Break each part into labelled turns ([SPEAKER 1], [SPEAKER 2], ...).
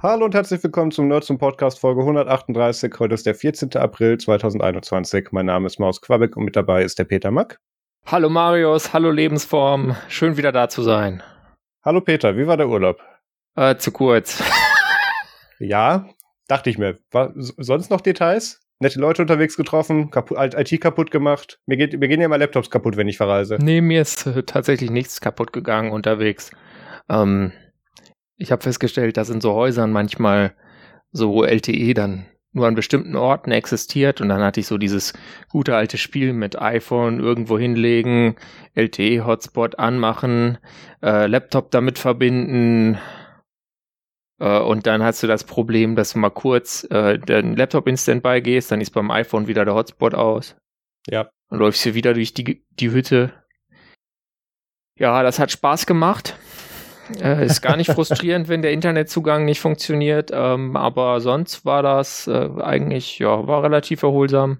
[SPEAKER 1] Hallo und herzlich willkommen zum Nerds zum Podcast Folge 138. Heute ist der 14. April 2021. Mein Name ist Maus Quabeck und mit dabei ist der Peter Mack.
[SPEAKER 2] Hallo Marius, hallo Lebensform. Schön wieder da zu sein.
[SPEAKER 1] Hallo Peter, wie war der Urlaub?
[SPEAKER 2] Äh, zu kurz.
[SPEAKER 1] ja, dachte ich mir. War sonst noch Details? Nette Leute unterwegs getroffen, IT kaputt gemacht. Mir, geht, mir gehen ja mal Laptops kaputt, wenn ich verreise.
[SPEAKER 2] Nee, mir ist äh, tatsächlich nichts kaputt gegangen unterwegs. Ähm, ich habe festgestellt, dass in so Häusern manchmal so LTE dann nur an bestimmten Orten existiert und dann hatte ich so dieses gute alte Spiel mit iPhone irgendwo hinlegen, LTE-Hotspot anmachen, äh, Laptop damit verbinden äh, und dann hast du das Problem, dass du mal kurz äh, den Laptop in Standby gehst, dann ist beim iPhone wieder der Hotspot aus.
[SPEAKER 1] Ja.
[SPEAKER 2] Dann läufst du wieder durch die, die Hütte. Ja, das hat Spaß gemacht. Äh, ist gar nicht frustrierend, wenn der Internetzugang nicht funktioniert, ähm, aber sonst war das äh, eigentlich, ja, war relativ erholsam,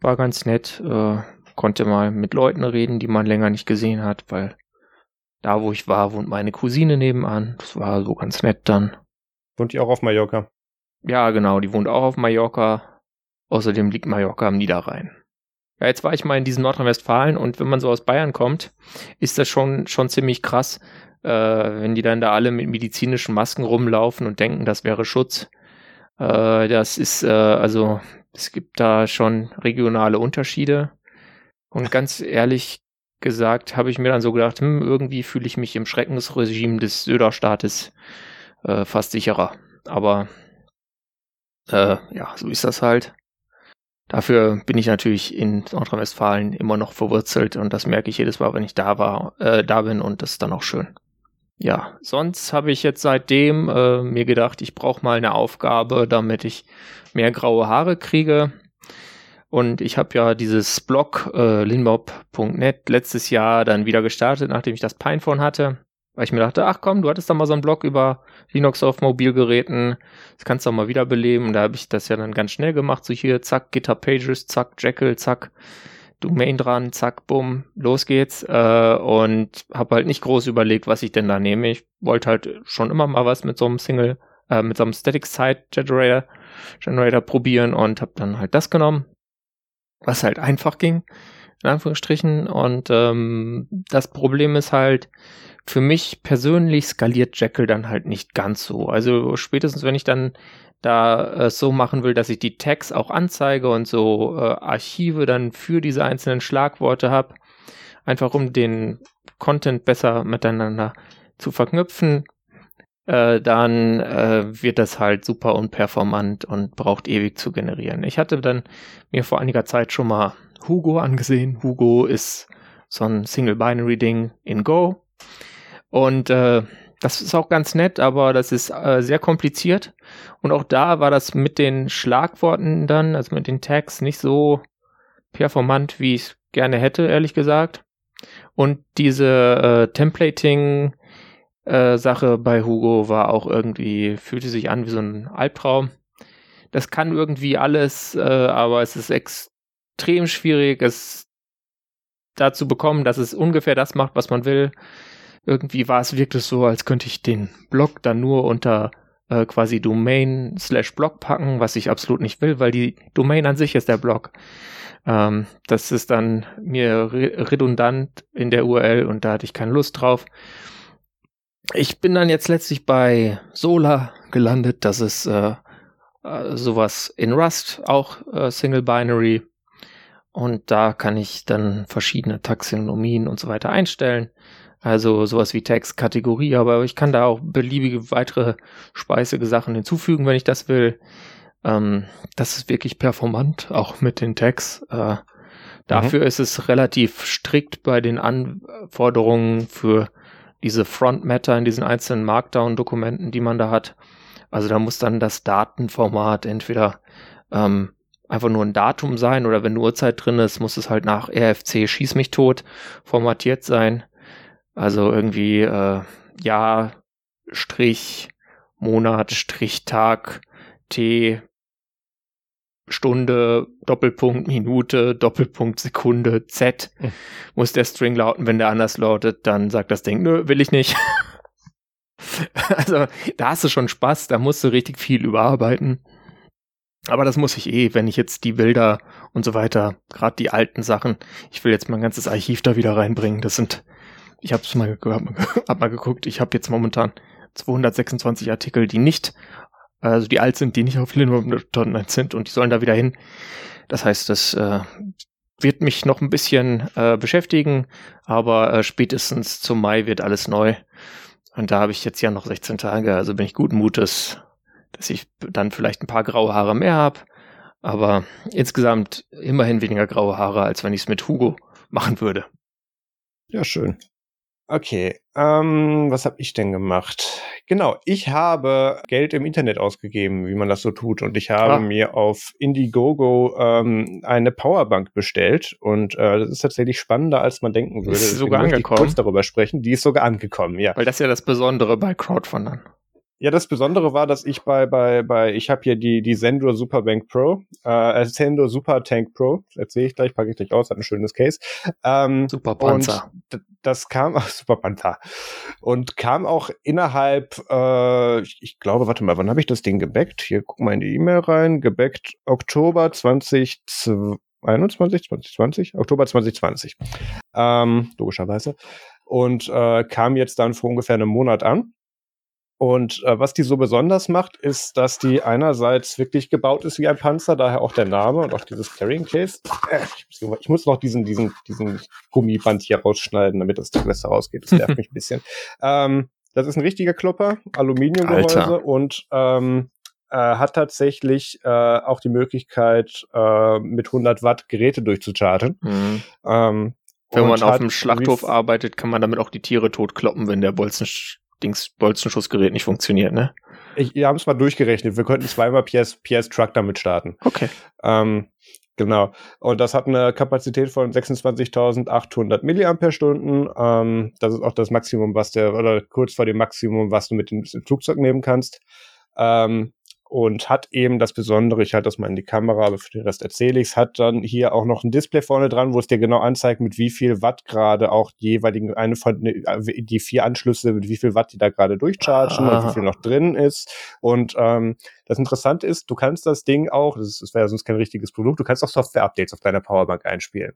[SPEAKER 2] war ganz nett, äh, konnte mal mit Leuten reden, die man länger nicht gesehen hat, weil da, wo ich war, wohnt meine Cousine nebenan. Das war so ganz nett dann.
[SPEAKER 1] Wohnt die auch auf Mallorca?
[SPEAKER 2] Ja, genau, die wohnt auch auf Mallorca. Außerdem liegt Mallorca am Niederrhein. Ja, jetzt war ich mal in diesem Nordrhein-Westfalen und wenn man so aus Bayern kommt, ist das schon, schon ziemlich krass, äh, wenn die dann da alle mit medizinischen Masken rumlaufen und denken, das wäre Schutz. Äh, das ist, äh, also, es gibt da schon regionale Unterschiede. Und ganz ehrlich gesagt, habe ich mir dann so gedacht, hm, irgendwie fühle ich mich im Schreckensregime des Söderstaates äh, fast sicherer. Aber äh, ja, so ist das halt. Dafür bin ich natürlich in Nordrhein-Westfalen immer noch verwurzelt und das merke ich jedes Mal, wenn ich da war, äh, da bin und das ist dann auch schön ja, sonst habe ich jetzt seitdem äh, mir gedacht, ich brauche mal eine Aufgabe, damit ich mehr graue Haare kriege. Und ich habe ja dieses Blog äh, linmob.net letztes Jahr dann wieder gestartet, nachdem ich das Pinephone hatte. Weil ich mir dachte, ach komm, du hattest da mal so einen Blog über Linux auf Mobilgeräten. Das kannst du auch mal wiederbeleben. Da habe ich das ja dann ganz schnell gemacht. So hier, zack, GitHub Pages, zack, Jekyll, zack. Domain dran, zack, bumm, los geht's. Äh, und habe halt nicht groß überlegt, was ich denn da nehme. Ich wollte halt schon immer mal was mit so einem Single, äh, mit so einem Static Site Generator, Generator probieren und habe dann halt das genommen, was halt einfach ging, in Anführungsstrichen. Und ähm, das Problem ist halt, für mich persönlich skaliert Jekyll dann halt nicht ganz so. Also spätestens, wenn ich dann da äh, so machen will, dass ich die Tags auch anzeige und so äh, Archive dann für diese einzelnen Schlagworte habe, einfach um den Content besser miteinander zu verknüpfen, äh, dann äh, wird das halt super unperformant und braucht ewig zu generieren. Ich hatte dann mir vor einiger Zeit schon mal Hugo angesehen. Hugo ist so ein Single-Binary-Ding in Go. Und äh, das ist auch ganz nett, aber das ist äh, sehr kompliziert. Und auch da war das mit den Schlagworten dann, also mit den Tags, nicht so performant, wie ich es gerne hätte, ehrlich gesagt. Und diese äh, Templating äh, bei Hugo war auch irgendwie, fühlte sich an wie so ein Albtraum. Das kann irgendwie alles, äh, aber es ist extrem schwierig, es dazu bekommen, dass es ungefähr das macht, was man will irgendwie war es wirklich so, als könnte ich den Blog dann nur unter äh, quasi Domain slash Blog packen, was ich absolut nicht will, weil die Domain an sich ist der Blog. Ähm, das ist dann mir re redundant in der URL und da hatte ich keine Lust drauf. Ich bin dann jetzt letztlich bei Solar gelandet. Das ist äh, äh, sowas in Rust, auch äh, Single Binary. Und da kann ich dann verschiedene Taxonomien und so weiter einstellen. Also sowas wie Text, Kategorie, aber ich kann da auch beliebige weitere speisige Sachen hinzufügen, wenn ich das will. Ähm, das ist wirklich performant, auch mit den Tags. Äh, dafür mhm. ist es relativ strikt bei den Anforderungen für diese Front Matter in diesen einzelnen Markdown-Dokumenten, die man da hat. Also da muss dann das Datenformat entweder ähm, einfach nur ein Datum sein oder wenn eine Uhrzeit drin ist, muss es halt nach RFC Schieß mich tot formatiert sein. Also irgendwie äh, Jahr, Strich, Monat, Strich, Tag, T, Stunde, Doppelpunkt, Minute, Doppelpunkt, Sekunde, Z. Hm. Muss der String lauten, wenn der anders lautet, dann sagt das Ding, nö, will ich nicht. also, da hast du schon Spaß, da musst du richtig viel überarbeiten. Aber das muss ich eh, wenn ich jetzt die Bilder und so weiter, gerade die alten Sachen, ich will jetzt mein ganzes Archiv da wieder reinbringen. Das sind, ich habe mal, hab mal geguckt, ich habe jetzt momentan 226 Artikel, die nicht, also die alt sind, die nicht auf Linux.net sind und die sollen da wieder hin. Das heißt, das äh, wird mich noch ein bisschen äh, beschäftigen, aber äh, spätestens zum Mai wird alles neu. Und da habe ich jetzt ja noch 16 Tage, also bin ich guten Mutes, dass ich dann vielleicht ein paar graue Haare mehr habe. Aber insgesamt immerhin weniger graue Haare, als wenn ich es mit Hugo machen würde.
[SPEAKER 1] Ja, schön. Okay, ähm, was habe ich denn gemacht? Genau, ich habe Geld im Internet ausgegeben, wie man das so tut. Und ich habe ah. mir auf Indiegogo ähm, eine Powerbank bestellt. Und äh, das ist tatsächlich spannender, als man denken würde.
[SPEAKER 2] Ist sogar angekommen. Ich
[SPEAKER 1] kurz darüber sprechen. Die ist sogar angekommen, ja.
[SPEAKER 2] Weil das ist ja das Besondere bei Crowdfundern.
[SPEAKER 1] Ja, das Besondere war, dass ich bei, bei, bei, ich habe hier die, die Sendor Superbank Pro, äh, Sendor Super Tank Pro, erzähle ich gleich, packe ich gleich aus, hat ein schönes Case. Ähm,
[SPEAKER 2] Super Panzer.
[SPEAKER 1] das kam, ach, Super Panther. Und kam auch innerhalb, äh, ich, ich glaube, warte mal, wann habe ich das Ding gebackt? Hier, guck mal in die E-Mail rein, gebackt Oktober 2021, 2020, Oktober 2020. Ähm, logischerweise. Und äh, kam jetzt dann vor ungefähr einem Monat an. Und äh, was die so besonders macht, ist, dass die einerseits wirklich gebaut ist wie ein Panzer, daher auch der Name und auch dieses Carrying Case. Äh, ich, muss, noch diesen, diesen, diesen Gummiband hier rausschneiden, damit das besser rausgeht. Das nervt mich ein bisschen. Ähm, das ist ein richtiger Klopper, Aluminiumgehäuse und ähm, äh, hat tatsächlich äh, auch die Möglichkeit, äh, mit 100 Watt Geräte durchzucharten. Mhm.
[SPEAKER 2] Ähm, wenn man auf dem Schlachthof arbeitet, kann man damit auch die Tiere totkloppen, wenn der Bolzen Dings Bolzenschussgerät nicht funktioniert, ne?
[SPEAKER 1] Ich, wir haben es mal durchgerechnet. Wir könnten zweimal PS, PS Truck damit starten.
[SPEAKER 2] Okay.
[SPEAKER 1] Ähm, genau. Und das hat eine Kapazität von 26.800 Milliampere-Stunden. Ähm, das ist auch das Maximum, was der, oder kurz vor dem Maximum, was du mit dem Flugzeug nehmen kannst. Ähm, und hat eben das Besondere, ich halte das mal in die Kamera, aber für den Rest erzähle ich es, hat dann hier auch noch ein Display vorne dran, wo es dir genau anzeigt, mit wie viel Watt gerade auch die jeweiligen, eine von, ne, die vier Anschlüsse, mit wie viel Watt die da gerade durchchargen ah. und wie viel noch drin ist. Und ähm, das Interessante ist, du kannst das Ding auch, das, das wäre sonst kein richtiges Produkt, du kannst auch Software-Updates auf deiner Powerbank einspielen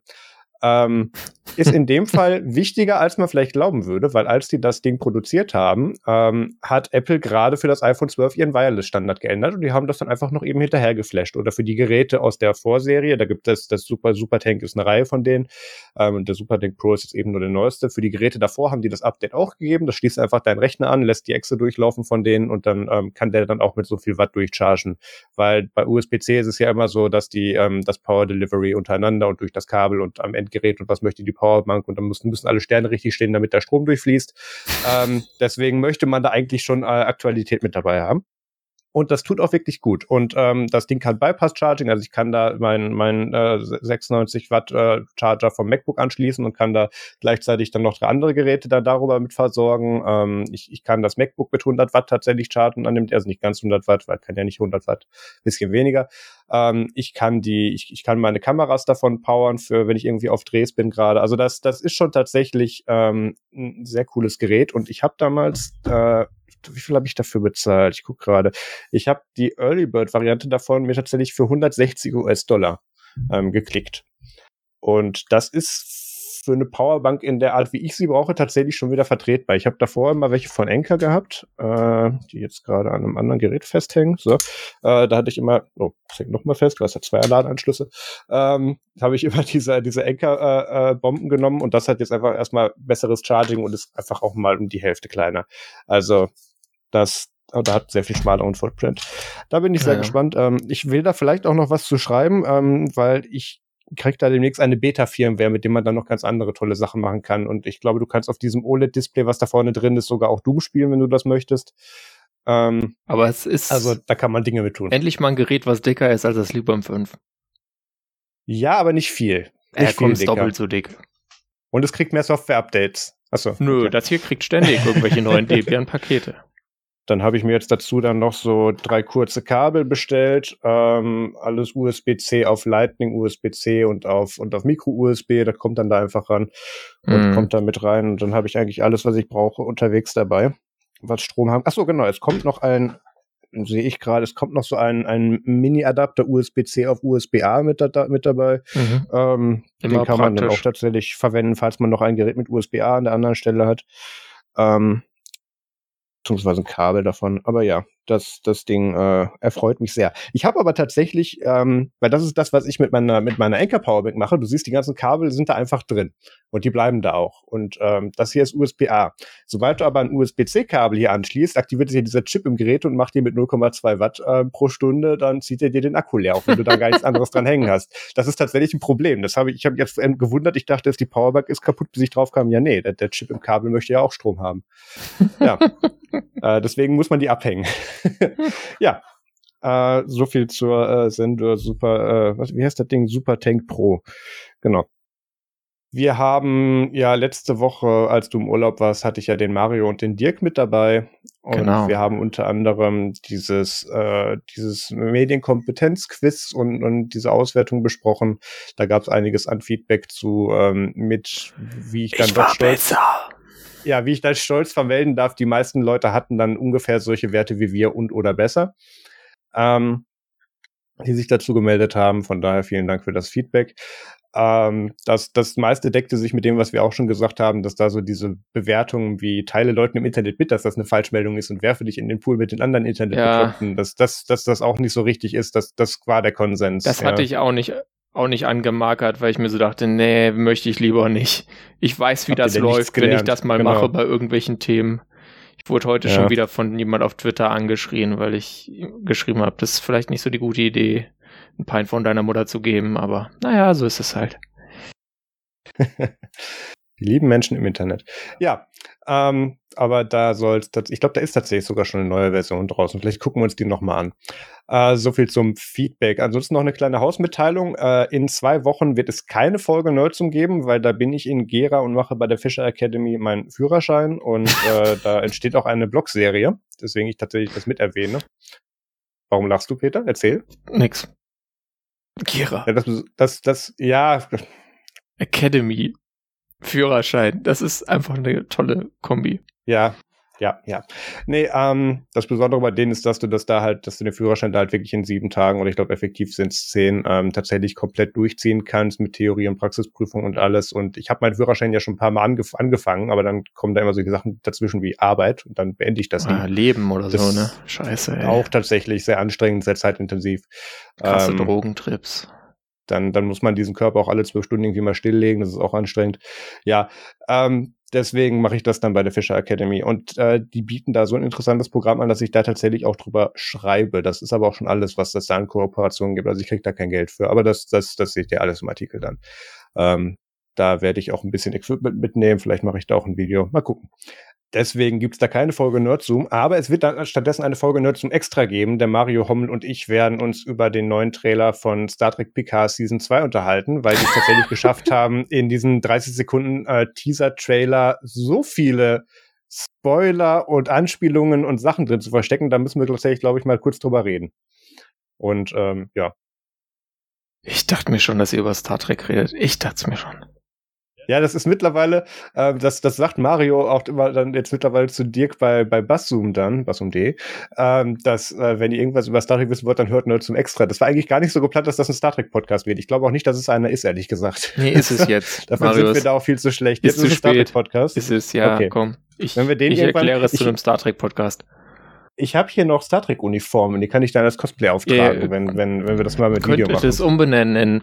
[SPEAKER 1] ähm, ist in dem Fall wichtiger, als man vielleicht glauben würde, weil als die das Ding produziert haben, ähm, hat Apple gerade für das iPhone 12 ihren Wireless-Standard geändert und die haben das dann einfach noch eben hinterher geflasht. Oder für die Geräte aus der Vorserie, da gibt es das Super Super Tank ist eine Reihe von denen ähm, und der Super Tank Pro ist jetzt eben nur der neueste. Für die Geräte davor haben die das Update auch gegeben. Das schließt einfach deinen Rechner an, lässt die Exe durchlaufen von denen und dann ähm, kann der dann auch mit so viel Watt durchchargen. Weil bei USB-C ist es ja immer so, dass die ähm, das Power Delivery untereinander und durch das Kabel und am Ende Endgerät und was möchte die Powerbank und dann müssen, müssen alle Sterne richtig stehen, damit der Strom durchfließt. ähm, deswegen möchte man da eigentlich schon äh, Aktualität mit dabei haben. Und das tut auch wirklich gut. Und ähm, das Ding kann Bypass Charging, also ich kann da meinen mein, äh, 96 Watt äh, Charger vom MacBook anschließen und kann da gleichzeitig dann noch drei andere Geräte da darüber mit versorgen. Ähm, ich, ich kann das MacBook mit 100 Watt tatsächlich chargen, annimmt also nicht ganz 100 Watt, weil kann ja nicht 100 Watt, bisschen weniger. Ähm, ich kann die, ich, ich kann meine Kameras davon powern für, wenn ich irgendwie auf Drehs bin gerade. Also das, das ist schon tatsächlich ähm, ein sehr cooles Gerät. Und ich habe damals äh, wie viel habe ich dafür bezahlt? Ich gucke gerade. Ich habe die Early Bird Variante davon mir tatsächlich für 160 US-Dollar ähm, geklickt. Und das ist für eine Powerbank in der Art, wie ich sie brauche, tatsächlich schon wieder vertretbar. Ich habe davor immer welche von Anker gehabt, äh, die jetzt gerade an einem anderen Gerät festhängen. So, äh, da hatte ich immer, oh, das hängt noch mal fest, du hast ja zwei Ladeanschlüsse. Ähm, habe ich immer diese diese Anker äh, Bomben genommen und das hat jetzt einfach erstmal besseres Charging und ist einfach auch mal um die Hälfte kleiner. Also das da hat sehr viel schmaleren Footprint. Da bin ich sehr ja, gespannt. Ähm, ich will da vielleicht auch noch was zu schreiben, ähm, weil ich krieg da demnächst eine Beta-Firmware, mit dem man dann noch ganz andere tolle Sachen machen kann. Und ich glaube, du kannst auf diesem OLED-Display, was da vorne drin ist, sogar auch Doom spielen, wenn du das möchtest.
[SPEAKER 2] Ähm, Aber es ist.
[SPEAKER 1] Also da kann man Dinge mit tun.
[SPEAKER 2] Endlich mal ein Gerät, was dicker ist als das Librem 5.
[SPEAKER 1] Ja, aber nicht viel.
[SPEAKER 2] Nicht er kommt doppelt so dick.
[SPEAKER 1] Und es kriegt mehr Software-Updates.
[SPEAKER 2] Achso. Nö, okay. das hier kriegt ständig irgendwelche neuen Debian-Pakete.
[SPEAKER 1] Dann habe ich mir jetzt dazu dann noch so drei kurze Kabel bestellt. Ähm, alles USB-C auf Lightning, USB-C und auf, und auf Micro-USB. Das kommt dann da einfach ran und mm. kommt da mit rein. Und dann habe ich eigentlich alles, was ich brauche, unterwegs dabei. Was Strom haben. Achso, genau. Es kommt noch ein, sehe ich gerade, es kommt noch so ein, ein Mini-Adapter USB-C auf USB-A mit, da, mit dabei. Mhm. Ähm, den kann praktisch. man dann auch tatsächlich verwenden, falls man noch ein Gerät mit USB-A an der anderen Stelle hat. Ähm, beziehungsweise ein Kabel davon. Aber ja, das, das Ding äh, erfreut mich sehr. Ich habe aber tatsächlich, ähm, weil das ist das, was ich mit meiner, mit meiner Anker Powerbank mache. Du siehst, die ganzen Kabel sind da einfach drin und die bleiben da auch. Und ähm, das hier ist USB-A. Sobald du aber ein USB-C-Kabel hier anschließt, aktiviert sich dieser Chip im Gerät und macht dir mit 0,2 Watt äh, pro Stunde, dann zieht er dir den Akku leer, auch wenn du da gar nichts anderes dran hängen hast. Das ist tatsächlich ein Problem. Das habe ich, ich habe jetzt gewundert. Ich dachte, dass die Powerbank ist kaputt, bis ich drauf kam. Ja, nee, der, der Chip im Kabel möchte ja auch Strom haben. Ja, äh, deswegen muss man die abhängen. ja, äh, so viel zur äh, Sendor Super, äh, was, wie heißt das Ding? Super Tank Pro. Genau. Wir haben ja letzte Woche, als du im Urlaub warst, hatte ich ja den Mario und den Dirk mit dabei. Und genau. wir haben unter anderem dieses, äh, dieses Medienkompetenzquiz und, und diese Auswertung besprochen. Da gab es einiges an Feedback zu, ähm, mit wie ich dann ich doch stolz. Besser ja, wie ich da stolz vermelden darf, die meisten Leute hatten dann ungefähr solche Werte wie wir und oder besser, ähm, die sich dazu gemeldet haben. Von daher vielen Dank für das Feedback. Ähm, das, das meiste deckte sich mit dem, was wir auch schon gesagt haben, dass da so diese Bewertungen wie teile Leuten im Internet mit, dass das eine Falschmeldung ist und werfe dich in den Pool mit den anderen Internet ja. dass, dass, dass das auch nicht so richtig ist, das, das war der Konsens.
[SPEAKER 2] Das ja. hatte ich auch nicht auch nicht angemarkert, weil ich mir so dachte, nee, möchte ich lieber nicht. Ich weiß, wie Habt das läuft, wenn ich das mal genau. mache bei irgendwelchen Themen. Ich wurde heute ja. schon wieder von jemand auf Twitter angeschrien, weil ich geschrieben habe, das ist vielleicht nicht so die gute Idee, ein Pein von deiner Mutter zu geben, aber naja, so ist es halt.
[SPEAKER 1] die lieben Menschen im Internet. Ja, ähm, aber da soll es, ich glaube, da ist tatsächlich sogar schon eine neue Version draußen. Vielleicht gucken wir uns die nochmal an. Äh, so viel zum Feedback. Ansonsten noch eine kleine Hausmitteilung. Äh, in zwei Wochen wird es keine Folge Nerdsum geben, weil da bin ich in Gera und mache bei der Fischer Academy meinen Führerschein und äh, da entsteht auch eine Blogserie, deswegen ich tatsächlich das mit erwähne. Warum lachst du, Peter? Erzähl.
[SPEAKER 2] Nix. Gera.
[SPEAKER 1] Ja, das, das, das, ja.
[SPEAKER 2] Academy. Führerschein. Das ist einfach eine tolle Kombi.
[SPEAKER 1] Ja, ja, ja. Nee, ähm, das Besondere bei denen ist, dass du das da halt, dass du den Führerschein da halt wirklich in sieben Tagen oder ich glaube effektiv sind es zehn, ähm, tatsächlich komplett durchziehen kannst mit Theorie und Praxisprüfung und alles. Und ich habe meinen Führerschein ja schon ein paar Mal angef angefangen, aber dann kommen da immer solche Sachen dazwischen wie Arbeit und dann beende ich das
[SPEAKER 2] ah, nie. Leben oder das so, ne? Scheiße.
[SPEAKER 1] Ey. Auch tatsächlich sehr anstrengend, sehr zeitintensiv.
[SPEAKER 2] Krasse ähm, Drogentrips
[SPEAKER 1] dann, dann muss man diesen Körper auch alle zwölf Stunden irgendwie mal stilllegen. Das ist auch anstrengend. Ja, ähm, deswegen mache ich das dann bei der Fischer Academy. Und äh, die bieten da so ein interessantes Programm an, dass ich da tatsächlich auch drüber schreibe. Das ist aber auch schon alles, was das da an Kooperationen gibt. Also ich kriege da kein Geld für. Aber das, das, das seht ihr alles im Artikel dann. Ähm, da werde ich auch ein bisschen Equipment mitnehmen. Vielleicht mache ich da auch ein Video. Mal gucken. Deswegen gibt's da keine Folge Nerdzoom, aber es wird dann stattdessen eine Folge Nerdzoom extra geben. Der Mario Hommel und ich werden uns über den neuen Trailer von Star Trek Picard Season 2 unterhalten, weil die es tatsächlich geschafft haben, in diesen 30 Sekunden äh, Teaser-Trailer so viele Spoiler und Anspielungen und Sachen drin zu verstecken. Da müssen wir tatsächlich, glaube ich, mal kurz drüber reden. Und ähm, ja.
[SPEAKER 2] Ich dachte mir schon, dass ihr über Star Trek redet. Ich dachte mir schon.
[SPEAKER 1] Ja, das ist mittlerweile, äh, das, das sagt Mario auch immer dann jetzt mittlerweile zu Dirk bei, bei Basszoom dann, Basszoom.de, ähm, dass, äh, wenn ihr irgendwas über Star Trek wissen wollt, dann hört nur zum Extra. Das war eigentlich gar nicht so geplant, dass das ein Star Trek Podcast wird. Ich glaube auch nicht, dass es einer ist, ehrlich gesagt.
[SPEAKER 2] Nee, ist es jetzt.
[SPEAKER 1] Dafür Marius. sind wir da auch viel zu schlecht.
[SPEAKER 2] Ist jetzt ist
[SPEAKER 1] es
[SPEAKER 2] ein Star Trek Podcast. Ist es, ja, okay. komm. Ich, wenn wir den ich erkläre es zu einem Star Trek Podcast.
[SPEAKER 1] Ich habe hier noch Star Trek Uniformen, die kann ich dann als Cosplay auftragen, yeah, wenn, wenn, wenn wir das mal mit Video machen.
[SPEAKER 2] Könnte das umbenennen in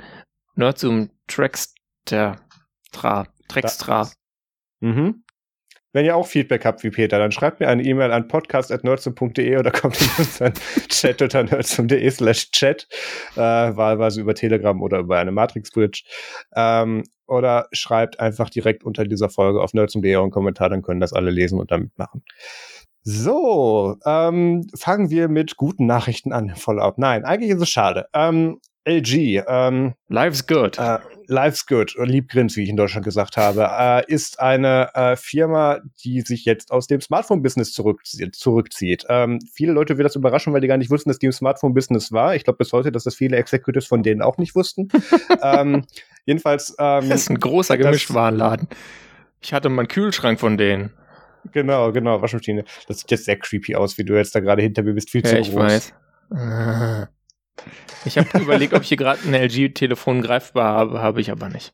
[SPEAKER 2] Nerdzoom Trackster. Tra. Trextra.
[SPEAKER 1] Mhm. Wenn ihr auch Feedback habt wie Peter, dann schreibt mir eine E-Mail an podcast.nerdsum.de oder kommt in unseren Chat unter nerdsum.de slash chat, äh, wahlweise über Telegram oder über eine Matrix-Bridge. Ähm, oder schreibt einfach direkt unter dieser Folge auf nerdsum.de einen Kommentar, dann können das alle lesen und damit machen. So, ähm, fangen wir mit guten Nachrichten an, Fallout. Nein, eigentlich ist es schade. Ähm, LG. Ähm,
[SPEAKER 2] Life's good.
[SPEAKER 1] Äh, Life's good, Liebgrins, wie ich in Deutschland gesagt habe, äh, ist eine äh, Firma, die sich jetzt aus dem Smartphone-Business zurückzieht. zurückzieht. Ähm, viele Leute wird das überraschen, weil die gar nicht wussten, dass die im Smartphone-Business war. Ich glaube bis heute, dass das viele Executives von denen auch nicht wussten. ähm, jedenfalls. Ähm,
[SPEAKER 2] das ist ein großer Gemischtwarenladen. Ich hatte mal einen Kühlschrank von denen.
[SPEAKER 1] Genau, genau, Waschmaschine. Das sieht jetzt sehr creepy aus, wie du jetzt da gerade hinter mir bist. Viel
[SPEAKER 2] ja,
[SPEAKER 1] zu
[SPEAKER 2] ich
[SPEAKER 1] groß.
[SPEAKER 2] weiß. Ich habe überlegt, ob ich hier gerade ein LG-Telefon greifbar habe, habe ich aber nicht.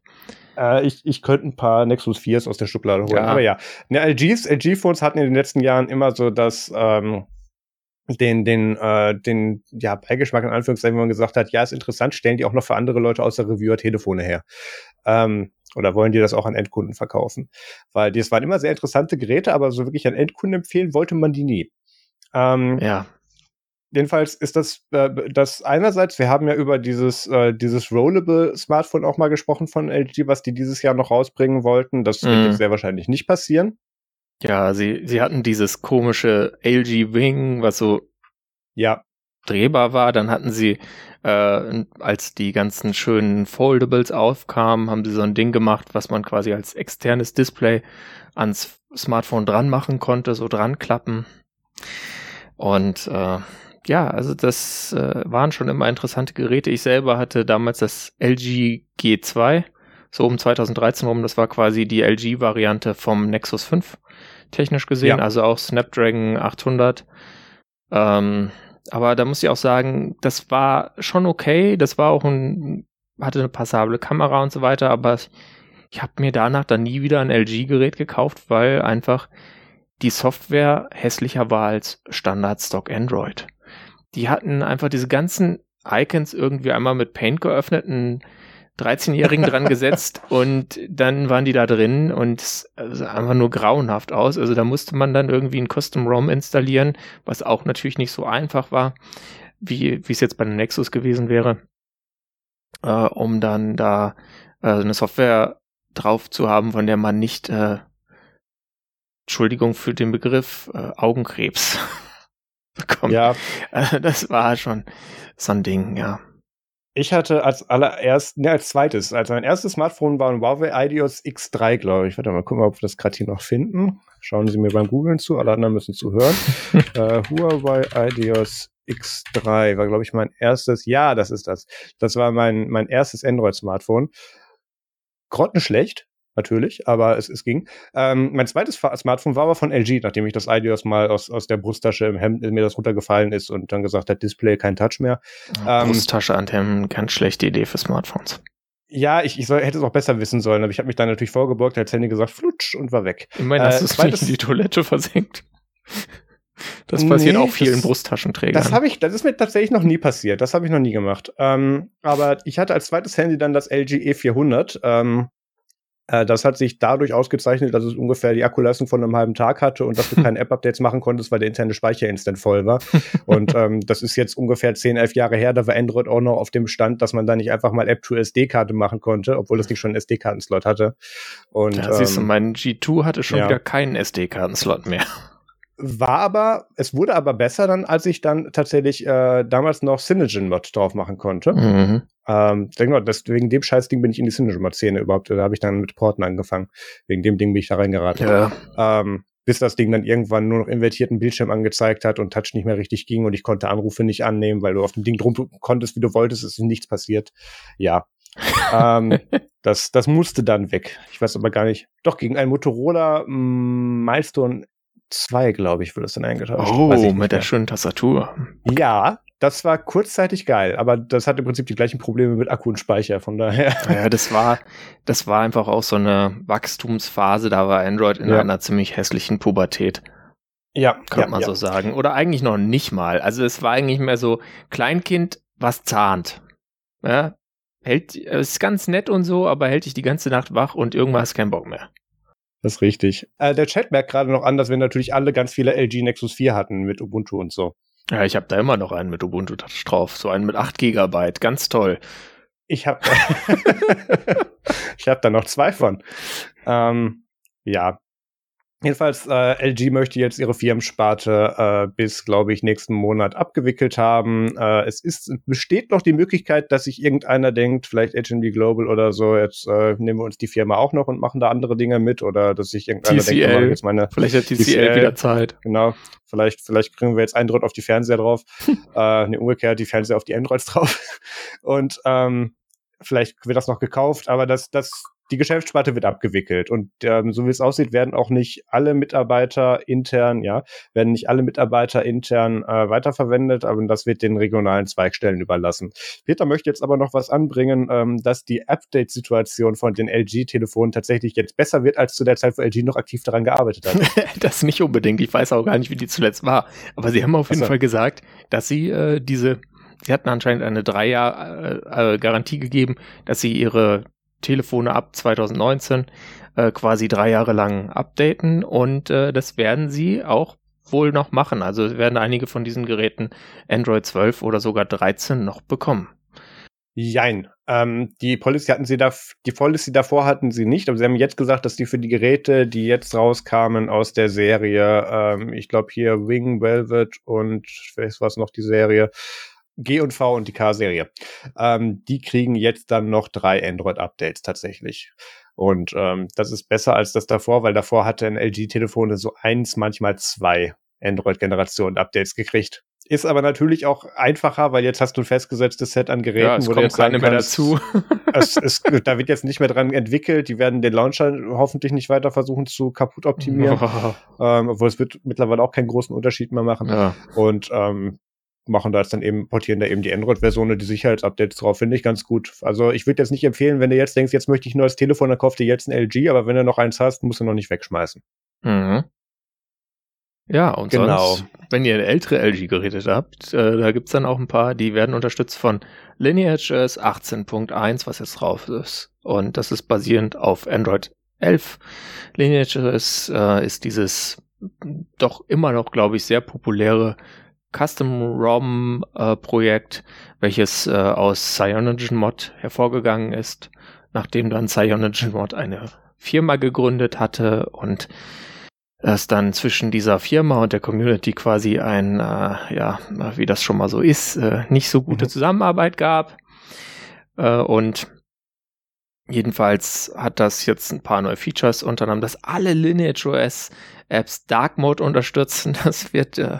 [SPEAKER 1] Äh, ich, ich könnte ein paar Nexus 4s aus der Schublade holen.
[SPEAKER 2] Ja.
[SPEAKER 1] Aber ja, ne, LGs, LG-Phones hatten in den letzten Jahren immer so das, ähm, den, den, äh, den, ja, Beigeschmack in Anführungszeichen, wenn man gesagt hat, ja, ist interessant, stellen die auch noch für andere Leute außer Reviewer Telefone her. Ähm, oder wollen die das auch an Endkunden verkaufen? Weil das waren immer sehr interessante Geräte, aber so wirklich an Endkunden empfehlen wollte man die nie. Ähm,
[SPEAKER 2] Ja.
[SPEAKER 1] Jedenfalls ist das, äh, das einerseits, wir haben ja über dieses, äh, dieses Rollable Smartphone auch mal gesprochen von LG, was die dieses Jahr noch rausbringen wollten. Das wird
[SPEAKER 2] Mhm.
[SPEAKER 1] jetzt sehr wahrscheinlich nicht passieren.
[SPEAKER 2] Ja, sie, sie hatten dieses komische LG Wing, was so
[SPEAKER 1] Ja,
[SPEAKER 2] drehbar war. Dann hatten sie, äh, als die ganzen schönen Foldables aufkamen, haben sie so ein Ding gemacht, was man quasi als externes Display ans Smartphone dran machen konnte, so dran klappen. Und äh, ja, also das äh, waren schon immer interessante Geräte. Ich selber hatte damals das LG G2, so um 2013 rum. Das war quasi die LG-Variante vom Nexus 5, technisch gesehen.
[SPEAKER 1] Ja.
[SPEAKER 2] Also auch Snapdragon 800. Ähm, aber da muss ich auch sagen, das war schon okay. Das war auch ein, hatte eine passable Kamera und so weiter, aber ich, ich habe mir danach dann nie wieder ein LG-Gerät gekauft, weil einfach die Software hässlicher war als Standard-Stock Android. Die hatten einfach diese ganzen Icons irgendwie einmal mit Paint geöffnet, einen 13-Jährigen dran gesetzt und dann waren die da drin und es sah einfach nur grauenhaft aus. Also da musste man dann irgendwie ein Custom ROM installieren, was auch natürlich nicht so einfach war, wie wie es jetzt bei einem Nexus gewesen wäre, äh, um dann da äh, eine Software drauf zu haben, von der man nicht, äh, Entschuldigung für den Begriff, äh, Augenkrebs bekommt.
[SPEAKER 1] ja.
[SPEAKER 2] Äh, das war schon so ein Ding, ja.
[SPEAKER 1] Ich hatte als allererst, ne, als zweites, also mein erstes Smartphone war ein Huawei Ideos X3, glaube ich. Warte mal, gucken, ob wir das gerade hier noch finden. Schauen Sie mir beim Googlen zu, alle anderen müssen zuhören. äh, Huawei Ideos X3 war, glaube ich, mein erstes. Ja, das ist das. Das war mein, mein erstes Android-Smartphone. Grottenschlecht, natürlich, aber es, es ging. Ähm, mein zweites Smartphone war aber von LG, nachdem ich das Ideos mal aus, aus der Brusttasche im Hemd mir das runtergefallen ist und dann gesagt hat, Display, kein Touch mehr. Ähm,
[SPEAKER 2] Brusttasche antennen, ganz schlechte Idee für Smartphones.
[SPEAKER 1] Ja, ich, ich soll, hätte es auch besser wissen sollen, aber ich habe mich dann natürlich vorgebeugt, als Handy gesagt, flutsch und war weg.
[SPEAKER 2] Immerhin
[SPEAKER 1] Äh,
[SPEAKER 2] hast du es
[SPEAKER 1] zweites-
[SPEAKER 2] nicht in die Toilette versenkt. Das passiert
[SPEAKER 1] Nee,
[SPEAKER 2] auch vielen
[SPEAKER 1] das-
[SPEAKER 2] Brusttaschenträgern.
[SPEAKER 1] Das habe ich, das ist mir tatsächlich noch nie passiert. Das habe ich noch nie gemacht. Ähm, aber ich hatte als zweites Handy dann das LG E400. Ähm, äh, das hat sich dadurch ausgezeichnet, dass es ungefähr die Akkuleistung von einem halben Tag hatte und dass du keine App-Updates machen konntest, weil der interne Speicher instant voll war. und ähm, das ist jetzt ungefähr 10, 11 Jahre her. Da war Android auch noch auf dem Stand, dass man da nicht einfach mal App-to-SD-Karte machen konnte, obwohl das nicht schon einen SD-Kartenslot hatte. Und
[SPEAKER 2] ja, siehst du,
[SPEAKER 1] ähm,
[SPEAKER 2] mein G2 hatte schon
[SPEAKER 1] ja.
[SPEAKER 2] wieder keinen SD-Kartenslot mehr.
[SPEAKER 1] War aber, es wurde aber besser dann, als ich dann tatsächlich äh, damals noch Cyanogen-Mod drauf machen konnte.
[SPEAKER 2] Mhm.
[SPEAKER 1] Ähm, denk mal, das, wegen dem Scheißding bin ich in die Cyanogen-Mod-Szene überhaupt, da habe ich dann mit Porten angefangen. Wegen dem Ding bin ich da reingeraten.
[SPEAKER 2] Ja.
[SPEAKER 1] Ähm, bis das Ding dann irgendwann nur noch invertierten Bildschirm angezeigt hat und Touch nicht mehr richtig ging und ich konnte Anrufe nicht annehmen, weil du auf dem Ding drum konntest, wie du wolltest, es ist nichts passiert. Ja. ähm, das, das musste dann weg. Ich weiß aber gar nicht. Doch, gegen einen Motorola mm, Milestone 2, glaube ich, wurde das dann eingetauscht.
[SPEAKER 2] Oh, mit der schönen Tastatur.
[SPEAKER 1] Ja, das war kurzzeitig geil, aber das hat im Prinzip die gleichen Probleme mit Akku und Speicher, von daher.
[SPEAKER 2] Ja, das war, das war einfach auch so eine Wachstumsphase. Da war Android in
[SPEAKER 1] Ja.
[SPEAKER 2] einer ziemlich hässlichen Pubertät,
[SPEAKER 1] Ja,
[SPEAKER 2] könnte
[SPEAKER 1] ja,
[SPEAKER 2] man
[SPEAKER 1] ja.
[SPEAKER 2] so sagen. Oder eigentlich noch nicht mal. Also es war eigentlich mehr so Kleinkind, was zahnt. Ja, hält, es ist ganz nett und so, aber hält dich die ganze Nacht wach und irgendwann hast keinen Bock mehr.
[SPEAKER 1] Das ist richtig. Äh, der Chat merkt gerade noch an, dass wir natürlich alle ganz viele LG Nexus 4 hatten mit Ubuntu und so.
[SPEAKER 2] Ja, ich habe da immer noch einen mit Ubuntu Touch drauf. So einen mit 8 Gigabyte. Ganz toll.
[SPEAKER 1] Ich habe ich hab da noch zwei von. Ähm, ja. Jedenfalls, äh, LG möchte jetzt ihre Firmensparte äh, bis, glaube ich, nächsten Monat abgewickelt haben. Äh, es ist, besteht noch die Möglichkeit, dass sich irgendeiner denkt, vielleicht HMD Global oder so, jetzt äh, nehmen wir uns die Firma auch noch und machen da andere Dinge mit oder dass sich irgendeiner
[SPEAKER 2] TCL.
[SPEAKER 1] denkt, jetzt meine
[SPEAKER 2] Vielleicht hat TCL, TCL wieder Zeit.
[SPEAKER 1] Genau. Vielleicht, vielleicht kriegen wir jetzt Android auf die Fernseher drauf. äh, ne, umgekehrt die Fernseher auf die Androids drauf. und ähm, vielleicht wird das noch gekauft, aber das, das die Geschäftssparte wird abgewickelt und ähm, so wie es aussieht, werden auch nicht alle Mitarbeiter intern, ja, werden nicht alle Mitarbeiter intern äh, weiterverwendet, aber das wird den regionalen Zweigstellen überlassen. Peter möchte jetzt aber noch was anbringen, ähm, dass die Update-Situation von den LG-Telefonen tatsächlich jetzt besser wird als zu der Zeit, wo LG noch aktiv daran gearbeitet hat.
[SPEAKER 2] das nicht unbedingt. Ich weiß auch gar nicht, wie die zuletzt war, aber sie haben auf jeden also. Fall gesagt, dass sie äh, diese Sie hatten anscheinend eine drei Jahr äh, äh Garantie gegeben, dass sie ihre Telefone ab 2019 äh, quasi drei Jahre lang updaten und äh, das werden sie auch wohl noch machen. Also werden einige von diesen Geräten Android 12 oder sogar 13 noch bekommen.
[SPEAKER 1] Jein. Ähm, die Policy hatten sie da, die Policy davor hatten sie nicht, aber sie haben jetzt gesagt, dass die für die Geräte, die jetzt rauskamen aus der Serie, ähm, ich glaube hier Wing, Velvet und was war noch die Serie, G und V und die K-Serie. Ähm, die kriegen jetzt dann noch drei Android-Updates tatsächlich. Und ähm, das ist besser als das davor, weil davor hatte ein LG-Telefone so eins, manchmal zwei Android-Generationen-Updates gekriegt. Ist aber natürlich auch einfacher, weil jetzt hast du ein festgesetztes Set an Geräten, ja,
[SPEAKER 2] es
[SPEAKER 1] wo
[SPEAKER 2] kommt du jetzt keine mehr dazu.
[SPEAKER 1] es, es, da wird jetzt nicht mehr dran entwickelt. Die werden den Launcher hoffentlich nicht weiter versuchen zu kaputt optimieren. Oh. Ähm, obwohl es wird mittlerweile auch keinen großen Unterschied mehr machen. Ja. Und ähm, machen da jetzt dann eben, portieren da eben die Android-Version die Sicherheitsupdates drauf, finde ich ganz gut. Also ich würde jetzt nicht empfehlen, wenn du jetzt denkst, jetzt möchte ich ein neues Telefon, dann kauf dir jetzt ein LG, aber wenn du noch eins hast, musst du noch nicht wegschmeißen. Mhm.
[SPEAKER 2] Ja, und genau. sonst, wenn ihr ältere LG-Geräte habt, äh, da gibt's dann auch ein paar, die werden unterstützt von Lineage OS 18.1, was jetzt drauf ist. Und das ist basierend auf Android 11. Lineage äh, ist dieses doch immer noch, glaube ich, sehr populäre Custom ROM äh, Projekt, welches äh, aus Cyanogen Mod hervorgegangen ist, nachdem dann Cyanogen Mod eine Firma gegründet hatte und es dann zwischen dieser Firma und der Community quasi ein, äh, ja, wie das schon mal so ist, äh, nicht so gute mhm. Zusammenarbeit gab. Äh, und jedenfalls hat das jetzt ein paar neue Features, unter anderem, dass alle Lineage OS Apps Dark Mode unterstützen. Das wird äh,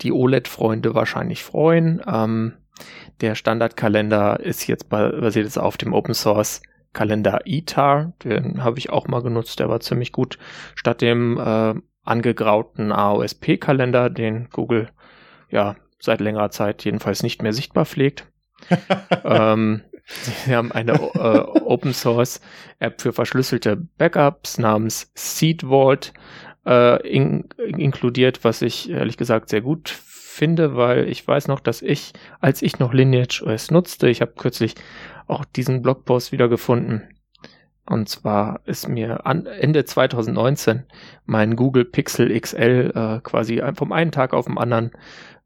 [SPEAKER 2] die OLED-Freunde wahrscheinlich freuen. Ähm, der Standardkalender ist jetzt basiert jetzt auf dem Open Source Kalender ITAR. Den habe ich auch mal genutzt, der war ziemlich gut. Statt dem äh, angegrauten AOSP-Kalender, den Google ja seit längerer Zeit jedenfalls nicht mehr sichtbar pflegt. ähm, Sie haben eine äh, Open Source App für verschlüsselte Backups namens Seed Vault äh, in, inkludiert, was ich ehrlich gesagt sehr gut finde, weil ich weiß noch, dass ich, als ich noch Lineage OS nutzte, ich habe kürzlich auch diesen Blogpost wieder gefunden. Und zwar ist mir an Ende 2019 mein Google Pixel XL äh, quasi vom einen Tag auf den anderen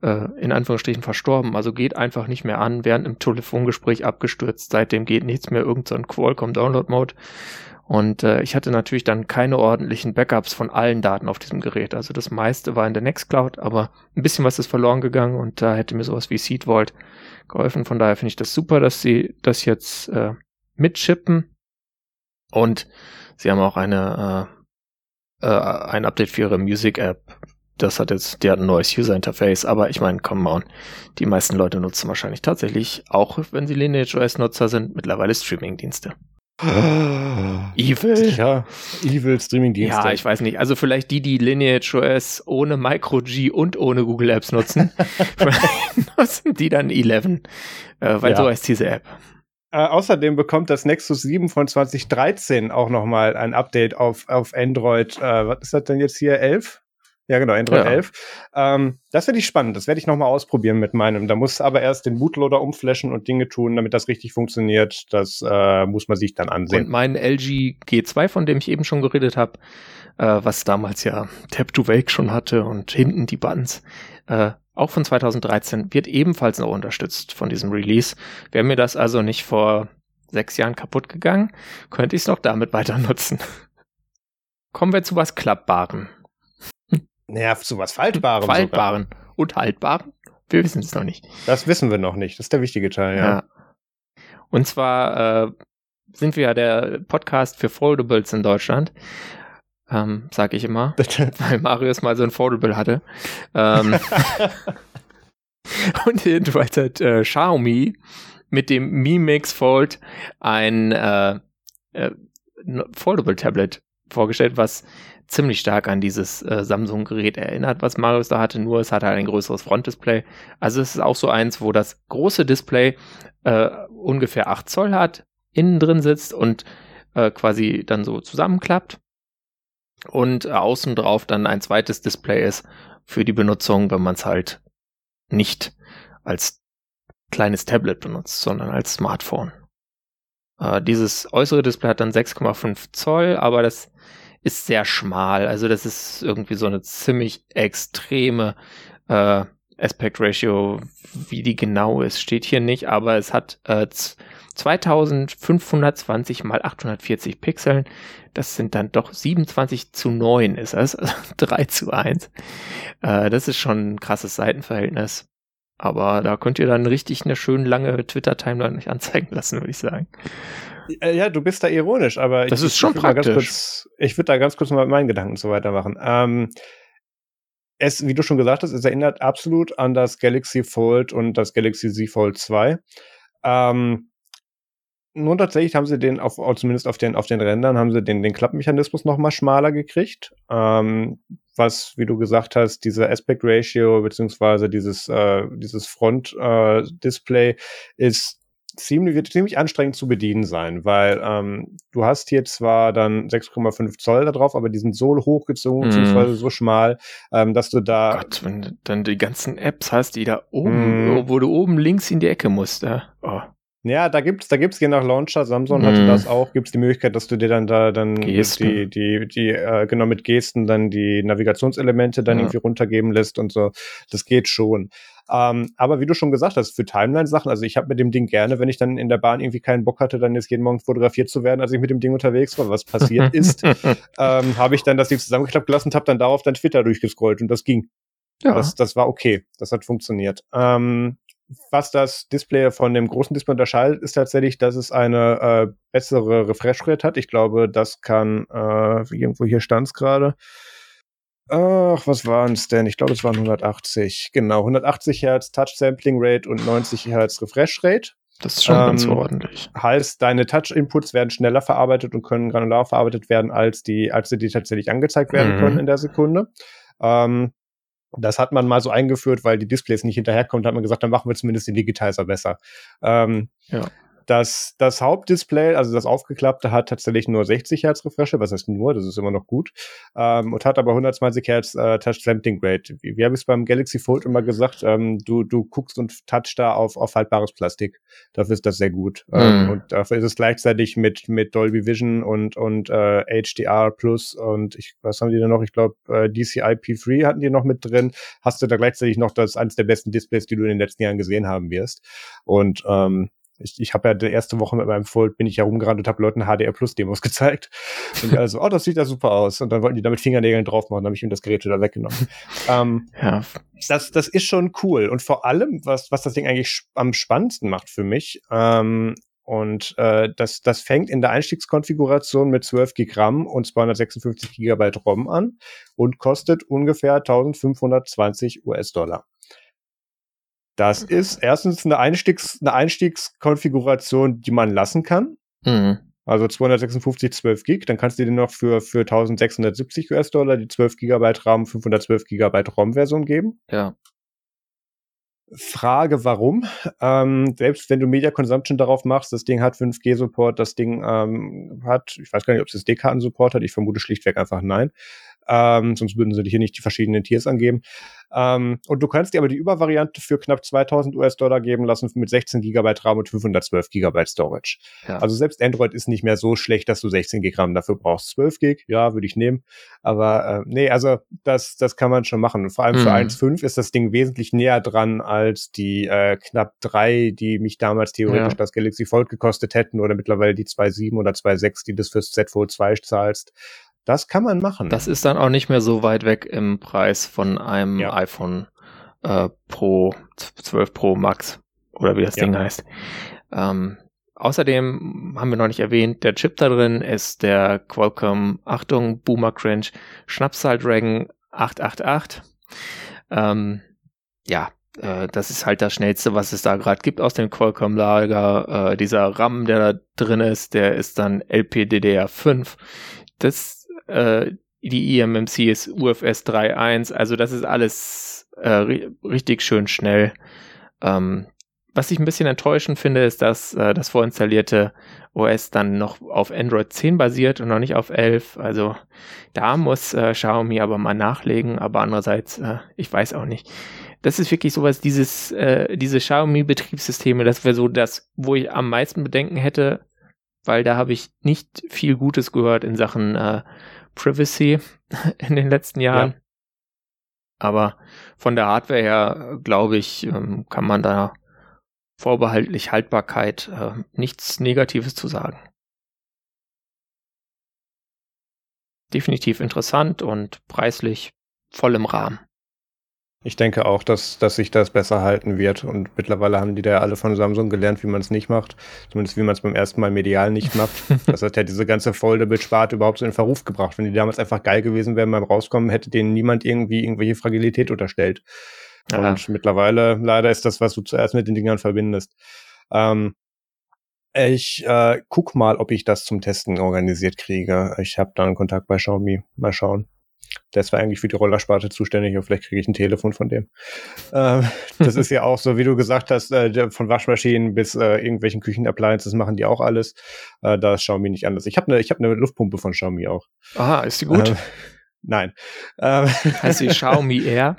[SPEAKER 2] äh, in Anführungsstrichen verstorben. Also geht einfach nicht mehr an, während im Telefongespräch abgestürzt. Seitdem geht nichts mehr, irgendein so Qualcomm Download Mode. Und äh, ich hatte natürlich dann keine ordentlichen Backups von allen Daten auf diesem Gerät. Also das meiste war in der Nextcloud, aber ein bisschen was ist verloren gegangen und da hätte mir sowas wie Seed Vault geholfen. Von daher finde ich das super, dass sie das jetzt äh, mitschippen. Und sie haben auch eine äh, äh, ein Update für ihre Music App. Das hat jetzt, die hat ein neues User Interface, aber ich meine, come on. Die meisten Leute nutzen wahrscheinlich tatsächlich, auch wenn sie Lineage OS Nutzer sind, mittlerweile Streaming-Dienste. Evil.
[SPEAKER 1] Ja, Evil Streaming-Dienste.
[SPEAKER 2] Ja, ich weiß nicht. Also vielleicht die, die Lineage OS ohne Micro G und ohne Google Apps nutzen, nutzen die dann 11, äh, weil ja. so heißt diese App.
[SPEAKER 1] Äh, außerdem bekommt das Nexus 7 von 2013 auch nochmal ein Update auf, auf Android. Äh, was ist das denn jetzt hier? 11? Ja, genau, Android ja. 11. Ähm, das werde ich spannend. Das werde ich nochmal ausprobieren mit meinem. Da muss aber erst den Bootloader umflashen und Dinge tun, damit das richtig funktioniert. Das äh, muss man sich dann ansehen.
[SPEAKER 2] Und mein LG G2, von dem ich eben schon geredet habe, äh, was damals ja Tap to Wake schon hatte und hinten die Buttons, äh, auch von 2013, wird ebenfalls noch unterstützt von diesem Release. Wäre mir das also nicht vor sechs Jahren kaputt gegangen, könnte ich es noch damit weiter nutzen. kommen wir zu was Klappbaren.
[SPEAKER 1] Naja, zu was Faltbarem.
[SPEAKER 2] Faltbaren sogar. und Haltbaren? Wir wissen es noch nicht.
[SPEAKER 1] Das wissen wir noch nicht. Das ist der wichtige Teil, ja. ja.
[SPEAKER 2] Und zwar äh, sind wir ja der Podcast für Foldables in Deutschland. Ähm, sag ich immer. weil Marius mal so ein Foldable hatte. Ähm, und jedenfalls hat äh, Xiaomi mit dem Mi Mix Fold ein äh, äh, Foldable Tablet vorgestellt, was ziemlich stark an dieses äh, Samsung-Gerät erinnert, was Marius da hatte, nur es hat halt ein größeres Frontdisplay. Also es ist auch so eins, wo das große Display äh, ungefähr 8 Zoll hat, innen drin sitzt und äh, quasi dann so zusammenklappt. Und äh, außen drauf dann ein zweites Display ist für die Benutzung, wenn man es halt nicht als kleines Tablet benutzt, sondern als Smartphone. Äh, dieses äußere Display hat dann 6,5 Zoll, aber das ist sehr schmal. Also das ist irgendwie so eine ziemlich extreme äh, Aspect Ratio. Wie die genau ist, steht hier nicht, aber es hat äh, 2520 mal 840 Pixeln. Das sind dann doch 27 zu 9 ist das, also 3 zu 1. Äh, das ist schon ein krasses Seitenverhältnis. Aber da könnt ihr dann richtig eine schön lange Twitter-Timeline euch anzeigen lassen, würde ich sagen.
[SPEAKER 1] Äh, ja, du bist da ironisch, aber
[SPEAKER 2] das ich, ist schon praktisch.
[SPEAKER 1] Kurz, ich würde da ganz kurz mal meinen Gedanken so weitermachen. Ähm, es, wie du schon gesagt hast, es erinnert absolut an das Galaxy Fold und das Galaxy Z Fold 2. Ähm, nun tatsächlich haben sie den, auf, zumindest auf den, auf den Rändern, haben sie den, den Klappmechanismus noch mal schmaler gekriegt. Ähm, was, wie du gesagt hast, diese Aspect Ratio beziehungsweise dieses, äh, dieses Front-Display äh, ist ziemlich, wird ziemlich anstrengend zu bedienen sein, weil ähm, du hast hier zwar dann 6,5 Zoll da drauf, aber die sind so hochgezogen, mm. beziehungsweise so schmal, ähm, dass du da.
[SPEAKER 2] Gott, wenn du dann die ganzen Apps hast, die da oben, mm. wo du oben links in die Ecke musst, ja. Oh.
[SPEAKER 1] Ja, da gibt's, da gibt's je nach Launcher, Samsung mm. hatte das auch, gibt's die Möglichkeit, dass du dir dann da dann Gesten. die, die, die, äh, genau mit Gesten dann die Navigationselemente dann ja. irgendwie runtergeben lässt und so. Das geht schon. Ähm, aber wie du schon gesagt hast, für Timeline-Sachen, also ich habe mit dem Ding gerne, wenn ich dann in der Bahn irgendwie keinen Bock hatte, dann jetzt jeden Morgen fotografiert zu werden, als ich mit dem Ding unterwegs war, was passiert ist, ähm, habe ich dann das Ding zusammengeklappt gelassen und habe dann darauf dann Twitter durchgescrollt und das ging. Ja. Das, das war okay. Das hat funktioniert. Ähm, was das Display von dem großen Display unterscheidet, ist tatsächlich, dass es eine äh, bessere Refresh Rate hat. Ich glaube, das kann, äh, irgendwo hier stand es gerade. Ach, was waren es denn? Ich glaube, es waren 180. Genau, 180 Hertz Touch Sampling Rate und 90 Hertz Refresh Rate.
[SPEAKER 2] Das ist schon ähm, ganz ordentlich.
[SPEAKER 1] Heißt, deine Touch-Inputs werden schneller verarbeitet und können granular verarbeitet werden, als die, als sie die tatsächlich angezeigt werden mhm. können in der Sekunde. Ähm, das hat man mal so eingeführt, weil die Displays nicht hinterherkommen. Da hat man gesagt, dann machen wir zumindest den Digitizer besser. Ähm, ja. Das, das Hauptdisplay, also das aufgeklappte, hat tatsächlich nur 60 Hertz Refresher, was heißt nur, das ist immer noch gut, ähm, und hat aber 120 Hertz äh, Touch Sampling Rate. Wie, wie habe ich es beim Galaxy Fold immer gesagt, ähm, du, du guckst und touch da auf, auf haltbares Plastik. Dafür ist das sehr gut. Mhm. Ähm, und dafür ist es gleichzeitig mit, mit Dolby Vision und, und äh, HDR Plus und ich, was haben die da noch? Ich glaube, äh, DCI P3 hatten die noch mit drin. Hast du da gleichzeitig noch das eines der besten Displays, die du in den letzten Jahren gesehen haben wirst. Und ähm, ich, ich habe ja die erste Woche mit meinem Fold bin ich herumgerannt und habe Leuten HDR Plus Demos gezeigt. Und also, oh, das sieht ja super aus. Und dann wollten die damit Fingernägeln drauf machen, dann habe ich ihm das Gerät wieder weggenommen. ähm, ja. das, das ist schon cool. Und vor allem, was, was das Ding eigentlich am spannendsten macht für mich, ähm, und äh, das, das fängt in der Einstiegskonfiguration mit 12 GB RAM und 256 GB ROM an und kostet ungefähr 1520 US-Dollar. Das ist erstens eine, Einstiegs-, eine Einstiegskonfiguration, die man lassen kann. Mhm. Also 256, 12 Gig, dann kannst du dir noch für, für 1670 US-Dollar die 12 Gigabyte RAM, 512 Gigabyte ROM-Version geben.
[SPEAKER 2] Ja.
[SPEAKER 1] Frage, warum? Ähm, selbst wenn du Media Consumption darauf machst, das Ding hat 5G-Support, das Ding ähm, hat, ich weiß gar nicht, ob es SD-Karten-Support hat, ich vermute schlichtweg einfach nein. Ähm, sonst würden sie hier nicht die verschiedenen Tiers angeben. Ähm, und du kannst dir aber die Übervariante für knapp 2000 US-Dollar geben lassen mit 16 GB RAM und 512 GB Storage. Ja. Also selbst Android ist nicht mehr so schlecht, dass du 16 GB RAM dafür brauchst. 12 Gig, ja, würde ich nehmen. Aber äh, nee, also das, das kann man schon machen. Und vor allem mhm. für 1.5 ist das Ding wesentlich näher dran als die äh, knapp drei, die mich damals theoretisch ja. das Galaxy Fold gekostet hätten oder mittlerweile die 2.7 oder 2.6, die das fürs Z Fold 2 zahlst. Das kann man machen.
[SPEAKER 2] Das ist dann auch nicht mehr so weit weg im Preis von einem ja. iPhone äh, Pro 12 Pro Max oder wie das ja. Ding heißt. Ähm, außerdem haben wir noch nicht erwähnt, der Chip da drin ist der Qualcomm, Achtung, Boomer Cringe, Schnapsal Dragon 888. Ähm, ja, äh, das ist halt das Schnellste, was es da gerade gibt aus dem Qualcomm-Lager. Äh, dieser RAM, der da drin ist, der ist dann LPDDR5. Das, äh, die eMMC ist UFS 3.1, also das ist alles äh, richtig schön schnell. Ähm, was ich ein bisschen enttäuschend finde, ist, dass äh, das vorinstallierte OS dann noch auf Android 10 basiert und noch nicht auf 11. Also da muss äh, Xiaomi aber mal nachlegen, aber andererseits, äh, ich weiß auch nicht. Das ist wirklich sowas, dieses, äh, diese Xiaomi-Betriebssysteme, das wäre so das, wo ich am meisten Bedenken hätte, weil da habe ich nicht viel Gutes gehört in Sachen äh, Privacy in den letzten Jahren. Ja. Aber von der Hardware her, glaube ich, ähm, kann man da vorbehaltlich Haltbarkeit äh, nichts Negatives zu sagen. Definitiv interessant und preislich voll im Rahmen.
[SPEAKER 1] Ich denke auch, dass, dass sich das besser halten wird. Und mittlerweile haben die da ja alle von Samsung gelernt, wie man es nicht macht. Zumindest wie man es beim ersten Mal medial nicht macht. das hat ja diese ganze Foldable-Sparte überhaupt so in Verruf gebracht. Wenn die damals einfach geil gewesen wären beim Rauskommen, hätte denen niemand irgendwie irgendwelche Fragilität unterstellt. Ja. Und mittlerweile, leider ist das, was du zuerst mit den Dingern verbindest. Ähm, ich äh, guck mal, ob ich das zum Testen organisiert kriege. Ich habe da einen Kontakt bei Xiaomi. Mal schauen. Der ist zwar eigentlich für die Rollersparte zuständig, aber vielleicht kriege ich ein Telefon von dem. Ähm, das ist ja auch so, wie du gesagt hast, äh, von Waschmaschinen bis äh, irgendwelchen Küchenappliances machen die auch alles. Äh, da ist Xiaomi nicht anders. Ich habe eine ich hab ne Luftpumpe von Xiaomi auch.
[SPEAKER 2] Aha, ist die gut?
[SPEAKER 1] Ähm, nein. Ähm,
[SPEAKER 2] heißt die Xiaomi Air?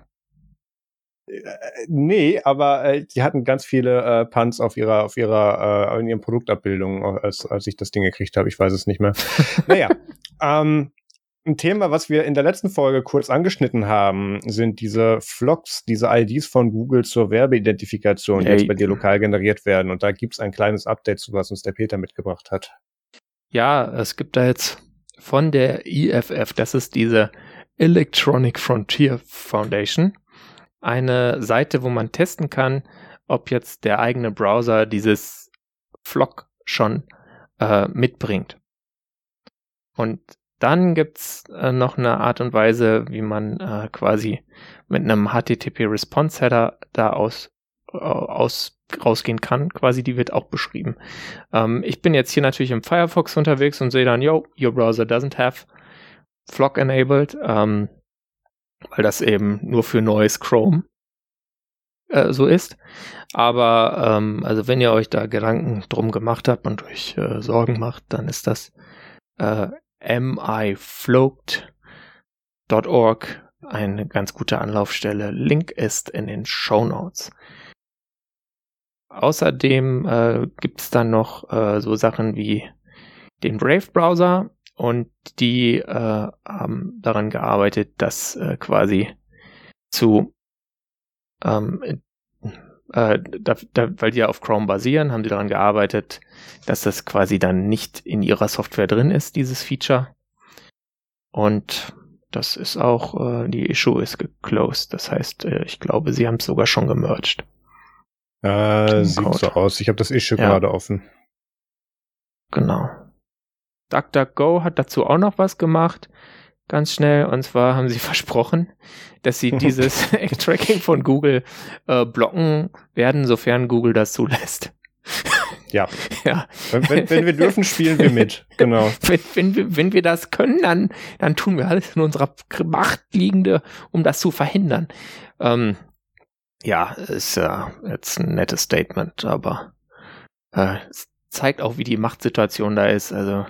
[SPEAKER 1] Äh, nee, aber äh, die hatten ganz viele äh, Punts auf ihrer, auf ihrer, äh, in ihren Produktabbildungen, als, als ich das Ding gekriegt habe. Ich weiß es nicht mehr. naja, ähm, ein Thema, was wir in der letzten Folge kurz angeschnitten haben, sind diese Vlogs, diese IDs von Google zur Werbeidentifikation, die hey. jetzt bei dir lokal generiert werden. Und da gibt's ein kleines Update zu, was uns der Peter mitgebracht hat.
[SPEAKER 2] Ja, es gibt da jetzt von der EFF, das ist diese Electronic Frontier Foundation, eine Seite, wo man testen kann, ob jetzt der eigene Browser dieses Vlog schon äh, mitbringt. Und dann gibt's äh, noch eine Art und Weise, wie man äh, quasi mit einem HTTP-Response-Header da aus, äh, aus rausgehen kann. Quasi, die wird auch beschrieben. Ähm, ich bin jetzt hier natürlich im Firefox unterwegs und sehe dann, yo, your browser doesn't have Flock enabled. Ähm, weil das eben nur für neues Chrome äh, so ist. Aber ähm, also wenn ihr euch da Gedanken drum gemacht habt und euch äh, Sorgen macht, dann ist das äh, mifloat.org eine ganz gute Anlaufstelle. Link ist in den Show Notes. Außerdem äh, gibt es dann noch äh, so Sachen wie den Brave-Browser, und die äh, haben daran gearbeitet, das äh, quasi zu ähm, äh, da, da, weil die ja auf Chrome basieren, haben die daran gearbeitet, dass das quasi dann nicht in ihrer Software drin ist, dieses Feature. Und das ist auch, äh, die Issue ist geclosed. Das heißt, äh, ich glaube, sie haben es sogar schon gemerged.
[SPEAKER 1] Äh, sieht Code. so aus. Ich habe das Issue ja. gerade offen.
[SPEAKER 2] Genau. DuckDuckGo hat dazu auch noch was gemacht, ganz schnell. Und zwar haben sie versprochen, dass sie dieses Tracking von Google äh, blocken werden, sofern Google das zulässt.
[SPEAKER 1] Ja. ja. Wenn, wenn, wenn, wir dürfen, spielen wir mit. Genau.
[SPEAKER 2] Wenn, wenn, wir, wenn wir das können, dann, dann tun wir alles in unserer Macht liegende, um das zu verhindern. Ähm, ja, ist ja jetzt ein nettes Statement, aber äh, es zeigt auch, wie die Machtsituation da ist. Also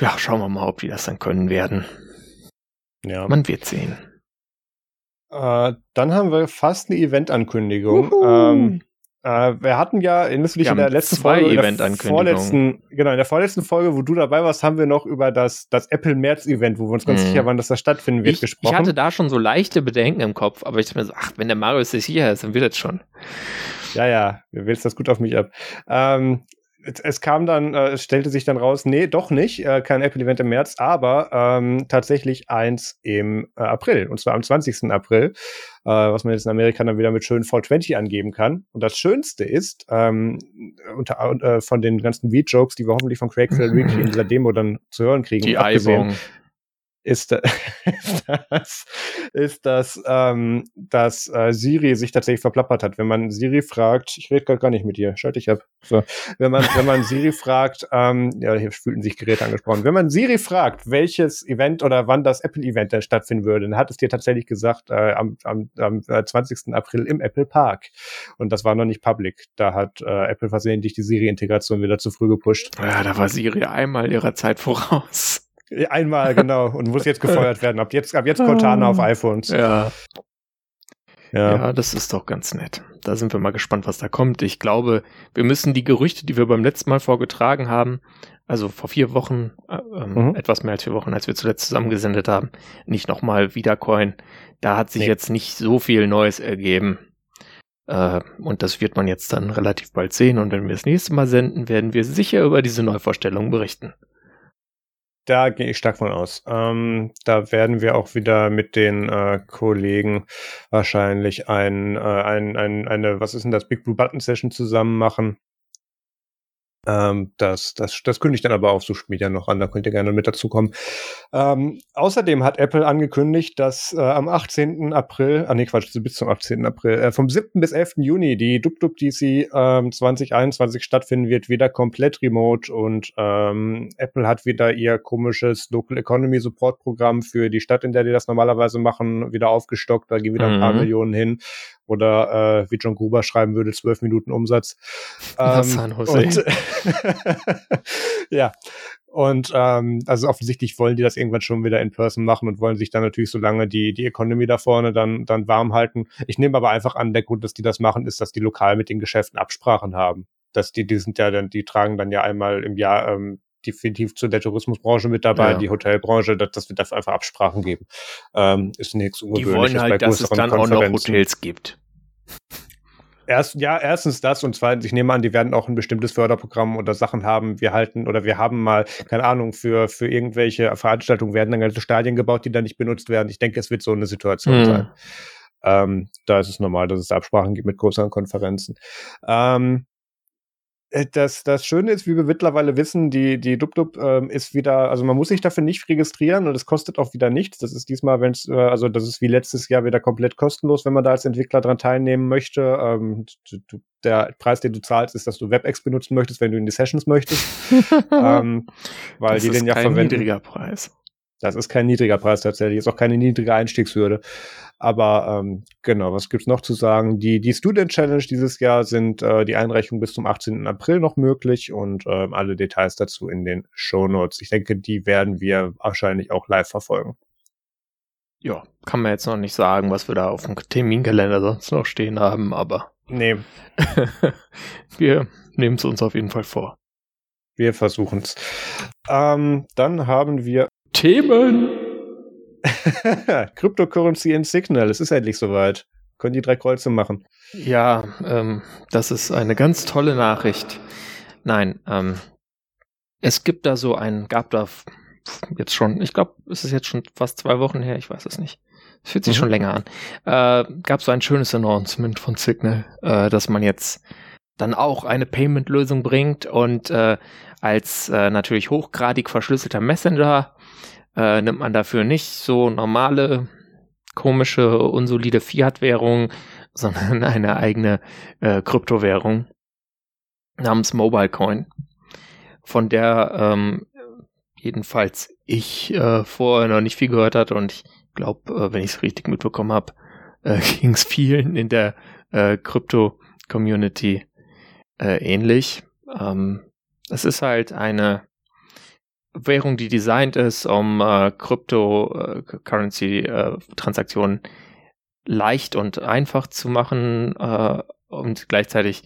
[SPEAKER 2] ja, schauen wir mal, ob die das dann können werden. Ja. Man wird sehen.
[SPEAKER 1] Äh, dann haben wir fast eine Event-Ankündigung. Ähm, äh, wir hatten ja, du dich in der letzten
[SPEAKER 2] zwei
[SPEAKER 1] Folge,
[SPEAKER 2] Event-Ankündigungen.
[SPEAKER 1] Genau, in der vorletzten Folge, wo du dabei warst, haben wir noch über das, das Apple März-Event, wo wir uns ganz mhm. sicher waren, dass das stattfinden wird,
[SPEAKER 2] ich,
[SPEAKER 1] gesprochen.
[SPEAKER 2] Ich hatte da schon so leichte Bedenken im Kopf, aber ich dachte mir so, ach, wenn der Marius sich hier ist, dann wird das schon.
[SPEAKER 1] Ja, ja, wir wälzen das gut auf mich ab. Ähm, es kam dann, äh, es stellte sich dann raus, nee, doch nicht, äh, kein Apple-Event im März, aber ähm, tatsächlich eins im äh, April, und zwar am 20. April, äh, was man jetzt in Amerika dann wieder mit schönen 420 angeben kann. Und das Schönste ist, ähm, unter, äh, von den ganzen Beat-Jokes, die wir hoffentlich von Craig Federighi in dieser Demo dann zu hören kriegen,
[SPEAKER 2] die Eibung
[SPEAKER 1] ist, ist das, ist das, ähm, dass äh, Siri sich tatsächlich verplappert hat. Wenn man Siri fragt, ich rede gerade gar nicht mit dir, schalte ich ab. So, wenn man, wenn man Siri fragt, ähm, ja, hier fühlten sich Geräte angesprochen. Wenn man Siri fragt, welches Event oder wann das Apple-Event denn stattfinden würde, dann hat es dir tatsächlich gesagt, äh, am, am, am 20. Äh, April im Apple Park. Und das war noch nicht public. Da hat äh, Apple versehentlich die Siri-Integration wieder zu früh gepusht.
[SPEAKER 2] Ja, da war Siri einmal ihrer Zeit voraus.
[SPEAKER 1] Einmal, genau. Und muss jetzt gefeuert werden. Ab jetzt, ab jetzt Cortana auf iPhones.
[SPEAKER 2] Ja. ja. Ja, das ist doch ganz nett. Da sind wir mal gespannt, was da kommt. Ich glaube, wir müssen die Gerüchte, die wir beim letzten Mal vorgetragen haben, also vor vier Wochen, äh, ähm, mhm. etwas mehr als vier Wochen, als wir zuletzt zusammengesendet haben, nicht nochmal wiedercoin. Da hat sich nee. jetzt nicht so viel Neues ergeben. Äh, und das wird man jetzt dann relativ bald sehen. Und wenn wir das nächste Mal senden, werden wir sicher über diese Neuvorstellung berichten.
[SPEAKER 1] Da gehe ich stark von aus. Ähm, da werden wir auch wieder mit den äh, Kollegen wahrscheinlich ein, äh, ein, ein, eine, was ist denn das, Big Blue Button Session zusammen machen. Ähm, das, das, das kündigt dann aber auf Social Media noch an, da könnt ihr gerne mit dazu kommen. Ähm, außerdem hat Apple angekündigt, dass äh, am 18. April, ah nee, Quatsch, bis zum 18. April, äh, vom 7. bis 11. Juni die DubDub-DC ähm, 2021 stattfinden wird, wieder komplett remote und ähm, Apple hat wieder ihr komisches Local Economy Support Programm für die Stadt, in der die das normalerweise machen, wieder aufgestockt, da gehen wieder ein paar mhm. Millionen hin oder äh, wie John Gruber schreiben würde, zwölf Minuten Umsatz.
[SPEAKER 2] Ähm. Und,
[SPEAKER 1] ja. Und ähm, also offensichtlich wollen die das irgendwann schon wieder in Person machen und wollen sich dann natürlich so lange die, die Economy da vorne dann, dann warm halten. Ich nehme aber einfach an, der Grund, dass die das machen, ist, dass die lokal mit den Geschäften Absprachen haben. Dass die, die sind ja dann, die tragen dann ja einmal im Jahr ähm, definitiv zu der Tourismusbranche mit dabei, ja. die Hotelbranche, dass, dass wir dafür einfach Absprachen geben. Ähm, ist nichts
[SPEAKER 2] ungewöhnliches. Die wollen halt, dass es dann auch noch Hotels gibt.
[SPEAKER 1] Erst, ja, erstens das und zweitens, ich nehme an, die werden auch ein bestimmtes Förderprogramm oder Sachen haben. Wir halten oder wir haben mal, keine Ahnung, für, für irgendwelche Veranstaltungen werden dann ganze Stadien gebaut, die dann nicht benutzt werden. Ich denke, es wird so eine Situation mhm. sein. Ähm, da ist es normal, dass es Absprachen gibt mit größeren Konferenzen. Ähm, äh, das, das Schöne ist, wie wir mittlerweile wissen, die, die DubDub ähm, ist wieder, also man muss sich dafür nicht registrieren und es kostet auch wieder nichts. Das ist diesmal, wenn es, äh, also das ist wie letztes Jahr wieder komplett kostenlos, wenn man da als Entwickler dran teilnehmen möchte. Ähm, du, der Preis, den du zahlst, ist, dass du WebEx benutzen möchtest, wenn du in die Sessions möchtest. ähm, weil das die den ja verwenden. Das ist
[SPEAKER 2] kein niedriger Preis.
[SPEAKER 1] Das ist kein niedriger Preis tatsächlich, ist auch keine niedrige Einstiegshürde. Aber ähm, genau, was gibt's noch zu sagen? Die, die Student Challenge dieses Jahr sind äh, die Einreichung bis zum 18. April noch möglich und äh, alle Details dazu in den Show Notes. Ich denke, die werden wir wahrscheinlich auch live verfolgen.
[SPEAKER 2] Ja, kann man jetzt noch nicht sagen, was wir da auf dem Terminkalender sonst noch stehen haben, aber.
[SPEAKER 1] Nee.
[SPEAKER 2] wir nehmen es uns auf jeden Fall vor.
[SPEAKER 1] Wir versuchen's. Ähm, dann haben wir
[SPEAKER 2] Themen.
[SPEAKER 1] Cryptocurrency in Signal, es ist endlich soweit. Können die drei Kreuze machen.
[SPEAKER 2] Ja, ähm, das ist eine ganz tolle Nachricht. Nein, ähm, es gibt da so ein, gab da jetzt schon, ich glaube, es ist jetzt schon fast zwei Wochen her, ich weiß es nicht. Es fühlt sich mhm. schon länger an. Äh, gab so ein schönes Announcement von Signal, äh, dass man jetzt dann auch eine Payment-Lösung bringt und äh, als äh, natürlich hochgradig verschlüsselter Messenger äh, nimmt man dafür nicht so normale, komische, unsolide Fiat-Währung, sondern eine eigene äh, Kryptowährung namens Mobile Coin, von der ähm, jedenfalls ich äh, vorher noch nicht viel gehört hatte und ich glaube, äh, wenn ich es richtig mitbekommen habe, äh, ging es vielen in der äh, Krypto-Community äh, ähnlich. Ähm, es ist halt eine Währung, die designt ist, um äh, Cryptocurrency-Transaktionen äh, leicht und einfach zu machen äh, und gleichzeitig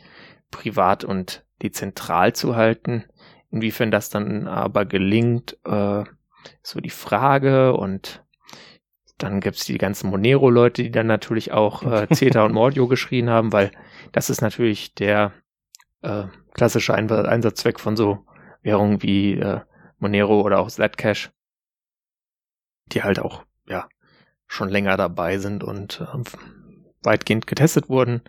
[SPEAKER 2] privat und dezentral zu halten. Inwiefern das dann aber gelingt, äh, so die Frage und dann gibt's die ganzen Monero-Leute, die dann natürlich auch äh, Zeta und Mordio geschrien haben, weil das ist natürlich der äh, klassischer Einsatzzweck von so Währungen wie äh, Monero oder auch Zcash, die halt auch, ja, schon länger dabei sind und äh, weitgehend getestet wurden.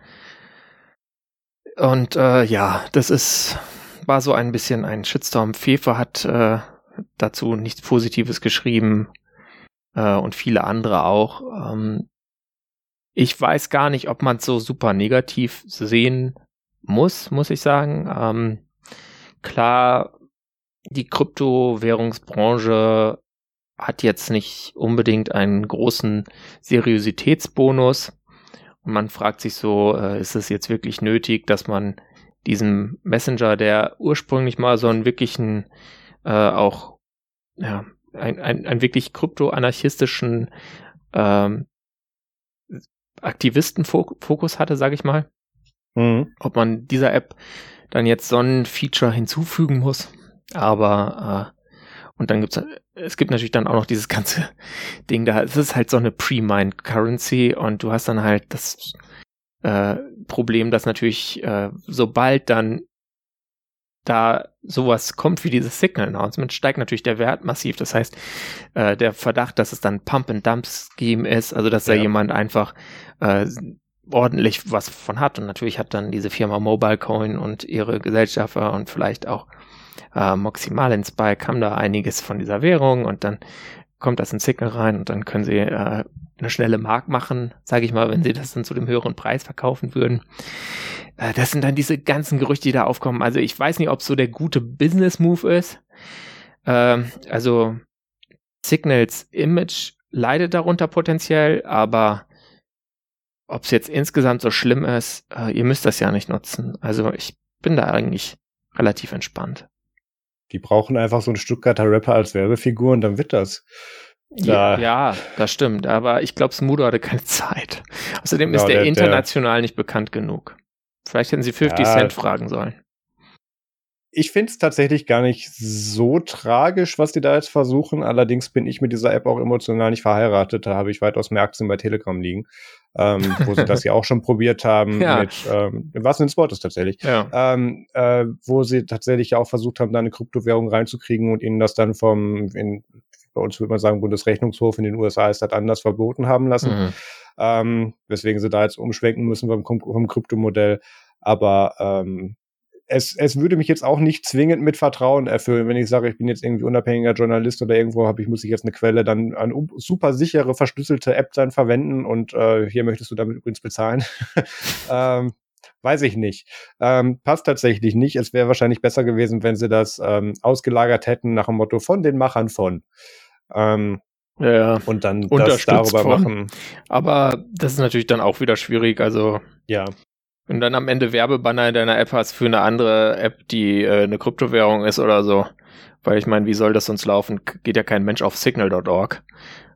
[SPEAKER 2] Und äh, ja, das ist, war so ein bisschen ein Shitstorm. Fefe hat äh, dazu nichts Positives geschrieben äh, und viele andere auch. Ähm, ich weiß gar nicht, ob man es so super negativ sehen muss, muss ich sagen. Ähm, klar, die Kryptowährungsbranche hat jetzt nicht unbedingt einen großen Seriositätsbonus. Und man fragt sich so, äh, ist es jetzt wirklich nötig, dass man diesem Messenger, der ursprünglich mal so einen wirklichen, äh, auch, ja, ein, ein, ein wirklich krypto-anarchistischen ähm, Aktivistenfokus hatte, sage ich mal. Mhm. Ob man dieser App dann jetzt so ein Feature hinzufügen muss. Aber äh, und dann gibt's es gibt natürlich dann auch noch dieses ganze Ding da. Es ist halt so eine Pre-Mined Currency und du hast dann halt das äh, Problem, dass natürlich äh, sobald dann da sowas kommt wie dieses Signal Announcement, steigt natürlich der Wert massiv. Das heißt, äh, der Verdacht, dass es dann Pump and Dump Scheme ist, also dass ja. da jemand einfach äh, ordentlich was von hat. Und natürlich hat dann diese Firma Mobile Coin und ihre Gesellschafter und vielleicht auch äh, Spy kam da einiges von dieser Währung und dann kommt das in Signal rein und dann können sie äh, eine schnelle Mark machen, sage ich mal, wenn sie das dann zu dem höheren Preis verkaufen würden. Äh, das sind dann diese ganzen Gerüchte, die da aufkommen. Also ich weiß nicht, ob so der gute Business-Move ist. Äh, also Signals Image leidet darunter potenziell, aber ob es jetzt insgesamt so schlimm ist, äh, ihr müsst das ja nicht nutzen. Also ich bin da eigentlich relativ entspannt.
[SPEAKER 1] Die brauchen einfach so einen Stuttgarter Rapper als Werbefigur und dann wird das.
[SPEAKER 2] Da. Ja, ja, das stimmt. Aber ich glaube, Smudo hatte keine Zeit. Außerdem genau, ist der, der international der, nicht bekannt genug. Vielleicht hätten sie 50 ja, Cent fragen sollen.
[SPEAKER 1] Ich finde es tatsächlich gar nicht so tragisch, was die da jetzt versuchen. Allerdings bin ich mit dieser App auch emotional nicht verheiratet. Da habe ich weitaus mehr Aktien bei Telegram liegen ähm, wo sie das ja auch schon probiert haben ja. mit, ähm, Sinne des Wortes tatsächlich, ja. ähm, äh, wo sie tatsächlich ja auch versucht haben, da eine Kryptowährung reinzukriegen und ihnen das dann vom, in, bei uns würde man sagen, Bundesrechnungshof in den USA ist das anders verboten haben lassen, mhm. ähm, weswegen sie da jetzt umschwenken müssen vom, vom Kryptomodell. Aber ähm, es, es würde mich jetzt auch nicht zwingend mit Vertrauen erfüllen, wenn ich sage, ich bin jetzt irgendwie unabhängiger Journalist oder irgendwo habe ich, muss ich jetzt eine Quelle dann eine super sichere, verschlüsselte App dann verwenden und äh, hier möchtest du damit übrigens bezahlen. ähm, weiß ich nicht. Ähm, passt tatsächlich nicht. Es wäre wahrscheinlich besser gewesen, wenn sie das ähm, ausgelagert hätten nach dem Motto von den Machern von. Ähm,
[SPEAKER 2] ja,
[SPEAKER 1] und dann das darüber von. machen.
[SPEAKER 2] Aber das ist natürlich dann auch wieder schwierig. Also
[SPEAKER 1] ja
[SPEAKER 2] und dann am Ende Werbebanner in deiner App hast für eine andere App, die äh, eine Kryptowährung ist oder so. Weil ich meine, wie soll das sonst laufen? Geht ja kein Mensch auf signal.org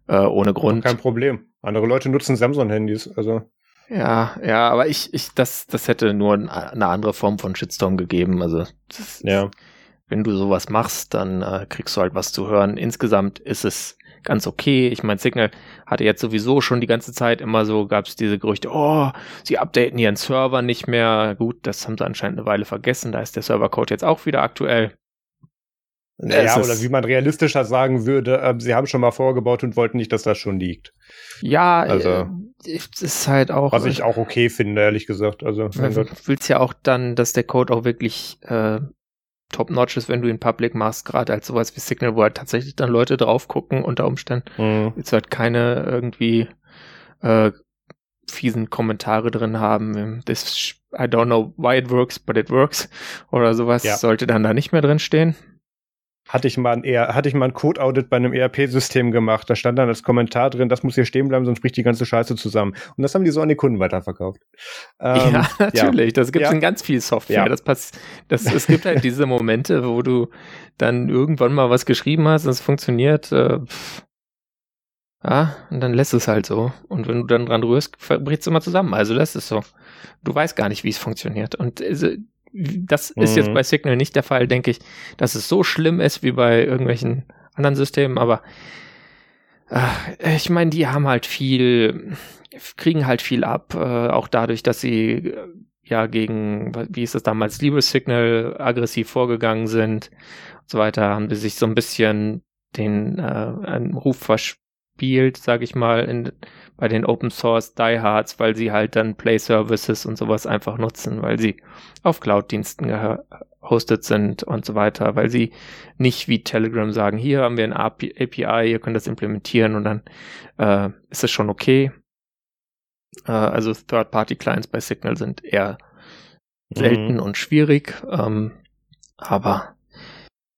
[SPEAKER 2] äh, ohne Grund.
[SPEAKER 1] Kein Problem. Andere Leute nutzen Samsung-Handys, also.
[SPEAKER 2] Ja, ja, aber ich, ich, das, das hätte nur eine andere Form von Shitstorm gegeben. Also, das,
[SPEAKER 1] ja.
[SPEAKER 2] wenn du sowas machst, dann äh, kriegst du halt was zu hören. Insgesamt ist es ganz okay. Ich meine, Signal hatte jetzt sowieso schon die ganze Zeit immer so, gab es diese Gerüchte, oh, sie updaten ihren Server nicht mehr. Gut, das haben sie anscheinend eine Weile vergessen. Da ist der Servercode jetzt auch wieder aktuell.
[SPEAKER 1] Ja, oder wie man realistischer sagen würde, äh, sie haben schon mal vorgebaut und wollten nicht, dass das schon liegt.
[SPEAKER 2] Ja, also äh, ist halt auch.
[SPEAKER 1] Was ich auch okay finde, ehrlich gesagt. Also,
[SPEAKER 2] du willst ja auch dann, dass der Code auch wirklich äh, top-notch ist, wenn du ihn public machst, gerade als sowas wie Signal, wo halt tatsächlich dann Leute drauf gucken unter Umständen. Mhm. Jetzt halt keine irgendwie äh, fiesen Kommentare drin haben. This, I don't know why it works, but it works. Oder sowas ja. sollte dann da nicht mehr drin stehen
[SPEAKER 1] hatte ich mal ein, eher, hatte ich mal ein Code-Audit bei einem ERP-System gemacht. Da stand dann als Kommentar drin, das muss hier stehen bleiben, sonst bricht die ganze Scheiße zusammen. Und das haben die so an die Kunden weiterverkauft.
[SPEAKER 2] Ähm, ja, natürlich. Ja. Das gibt es ja. in ganz viel Software. Ja. Das passt, das, es gibt halt diese Momente, wo du dann irgendwann mal was geschrieben hast, das funktioniert, äh, ja, und dann lässt es halt so. Und wenn du dann dran rührst, bricht es immer zusammen. Also das ist so. Du weißt gar nicht, wie es funktioniert. Und äh, das mhm. ist jetzt mhm. bei Signal nicht der Fall, denke ich, dass es so schlimm ist wie bei irgendwelchen anderen Systemen, aber äh, ich meine, die haben halt viel, kriegen halt viel ab, äh, auch dadurch, dass sie äh, ja gegen, wie ist das damals, Libre Signal aggressiv vorgegangen sind und so weiter, haben sie sich so ein bisschen den äh, Ruf verspielt, sag ich mal, in, bei den Open Source Diehards, weil sie halt dann Play Services und sowas einfach nutzen, weil sie auf Cloud-Diensten gehostet sind und so weiter, weil sie nicht wie Telegram sagen, hier haben wir ein API, ihr könnt das implementieren und dann äh, ist es schon okay. Äh, also Third-Party-Clients bei Signal sind eher selten mhm. und schwierig, ähm, aber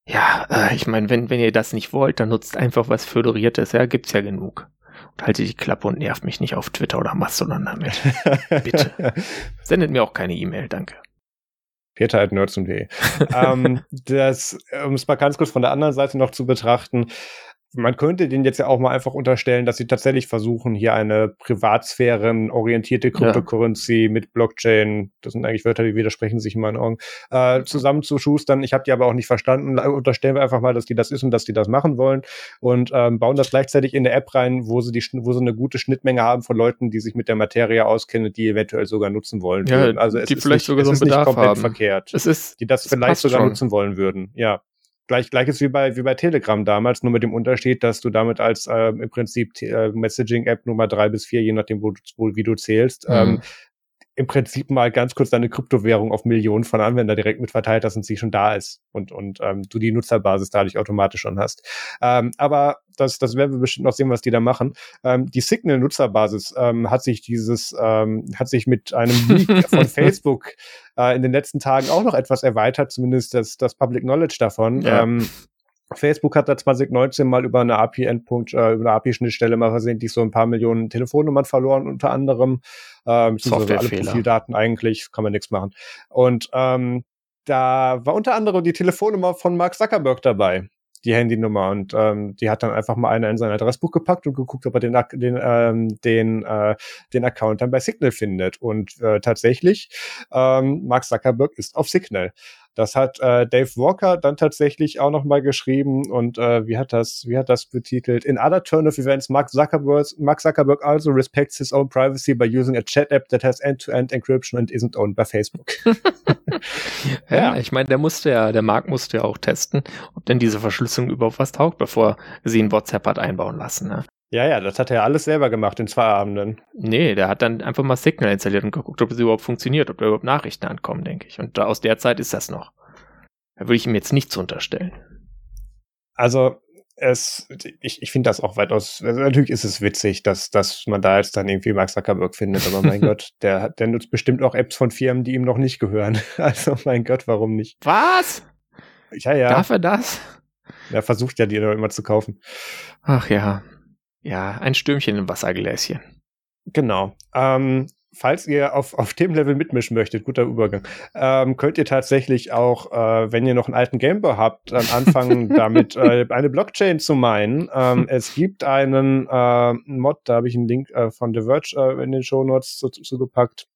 [SPEAKER 2] ja, äh, ich meine, wenn, wenn ihr das nicht wollt, dann nutzt einfach was Föderiertes, ja, gibt's ja genug. Und halte die Klappe und nervt mich nicht auf Twitter oder Mastodon damit. Bitte. Sendet mir auch keine E-Mail, danke.
[SPEAKER 1] Peter at nerds.de. ähm, das, um es mal ganz kurz von der anderen Seite noch zu betrachten, man könnte denen jetzt ja auch mal einfach unterstellen, dass sie tatsächlich versuchen, hier eine privatsphärenorientierte Cryptocurrency ja. mit Blockchain, das sind eigentlich Wörter, die widersprechen sich in meinen Augen, äh, zusammenzuschustern. Ich habe die aber auch nicht verstanden. Unterstellen wir einfach mal, dass die das ist und dass die das machen wollen und ähm, bauen das gleichzeitig in eine App rein, wo sie die, wo sie eine gute Schnittmenge haben von Leuten, die sich mit der Materie auskennen, die eventuell sogar nutzen wollen.
[SPEAKER 2] Ja, also es die ist vielleicht nicht, sogar so einen Bedarf
[SPEAKER 1] komplett
[SPEAKER 2] haben.
[SPEAKER 1] verkehrt.
[SPEAKER 2] Es ist,
[SPEAKER 1] die das vielleicht sogar schon. nutzen wollen würden. Ja gleich, gleiches wie bei, wie bei Telegram damals, nur mit dem Unterschied, dass du damit als äh, im Prinzip äh, Messaging-App Nummer drei bis vier, je nachdem, wo, wo wie du zählst, mhm. ähm, im Prinzip mal ganz kurz deine Kryptowährung auf Millionen von Anwender direkt mit verteilt hast und sie schon da ist und, und ähm, du die Nutzerbasis dadurch automatisch schon hast. Ähm, aber das, das werden wir bestimmt noch sehen, was die da machen. Ähm, die Signal-Nutzerbasis ähm, hat sich dieses, ähm, hat sich mit einem Leak von Facebook äh, in den letzten Tagen auch noch etwas erweitert, zumindest das, das Public Knowledge davon. Ja. Ähm, Facebook hat da 2019 mal über eine API-Endpunkt, äh, über eine API-Schnittstelle mal versehentlich so ein paar Millionen Telefonnummern verloren, unter anderem. Ähm, alle Profildaten eigentlich, kann man nichts machen. Und ähm, da war unter anderem die Telefonnummer von Mark Zuckerberg dabei die Handynummer und ähm, die hat dann einfach mal einer in sein Adressbuch gepackt und geguckt, ob er den den ähm, den äh, den Account dann bei Signal findet und äh, tatsächlich ähm, Mark Zuckerberg ist auf Signal. Das hat äh, Dave Walker dann tatsächlich auch nochmal geschrieben und äh, wie hat das, wie hat das betitelt? In other turn of events, Mark Zuckerberg, Mark Zuckerberg also respects his own privacy by using a chat app that has end-to-end -end encryption and isn't owned by Facebook.
[SPEAKER 2] ja, ja, ich meine, der musste ja, der Mark musste ja auch testen, ob denn diese Verschlüsselung überhaupt was taugt, bevor sie in WhatsApp hat einbauen lassen. Ne?
[SPEAKER 1] Ja, ja, das hat er alles selber gemacht in zwei Abenden.
[SPEAKER 2] Nee, der hat dann einfach mal Signal installiert und geguckt, ob es überhaupt funktioniert, ob da überhaupt Nachrichten ankommen, denke ich. Und aus der Zeit ist das noch. Da würde ich ihm jetzt nichts unterstellen.
[SPEAKER 1] Also, es, ich, ich finde das auch weitaus, also natürlich ist es witzig, dass, dass man da jetzt dann irgendwie Mark Zuckerberg findet, aber mein Gott, der, der nutzt bestimmt auch Apps von Firmen, die ihm noch nicht gehören. Also, mein Gott, warum nicht?
[SPEAKER 2] Was?
[SPEAKER 1] Ja, ja.
[SPEAKER 2] Darf er das?
[SPEAKER 1] Er versucht ja, die immer zu kaufen.
[SPEAKER 2] Ach ja. Ja, ein Stürmchen im Wassergläschen.
[SPEAKER 1] Genau. Ähm, falls ihr auf, auf dem Level mitmischen möchtet, guter Übergang, ähm, könnt ihr tatsächlich auch, äh, wenn ihr noch einen alten Gameboy habt, dann anfangen, damit äh, eine Blockchain zu meinen. Ähm, es gibt einen äh, Mod, da habe ich einen Link äh, von The Verge äh, in den Show Notes zugepackt. Zu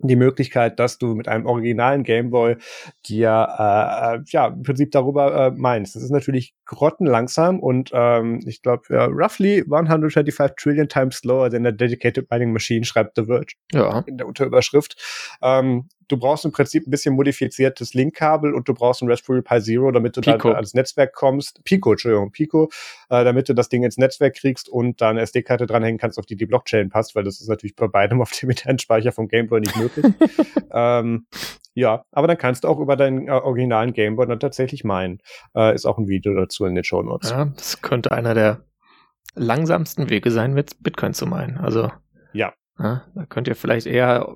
[SPEAKER 1] die Möglichkeit, dass du mit einem originalen Gameboy dir äh, äh, ja im Prinzip darüber äh, meinst. Das ist natürlich grottenlangsam und ähm, ich glaube ja, roughly 125 trillion times slower than a dedicated mining machine, schreibt The Verge
[SPEAKER 2] ja.
[SPEAKER 1] in der Unterüberschrift. Ähm, du brauchst im Prinzip ein bisschen modifiziertes Linkkabel und du brauchst ein Raspberry Pi Zero, damit du Pico. dann ans Netzwerk kommst. Pico, Entschuldigung, Pico, äh, damit du das Ding ins Netzwerk kriegst und dann SD-Karte dranhängen kannst, auf die die Blockchain passt, weil das ist natürlich bei beidem auf dem internen Speicher vom Gameboy nicht möglich. ähm, ja, aber dann kannst du auch über deinen äh, originalen Gameboy dann tatsächlich meinen. Äh, ist auch ein Video dazu in den Show Notes.
[SPEAKER 2] Ja, das könnte einer der langsamsten Wege sein, mit Bitcoin zu meinen. Also
[SPEAKER 1] ja.
[SPEAKER 2] ja da könnt ihr vielleicht eher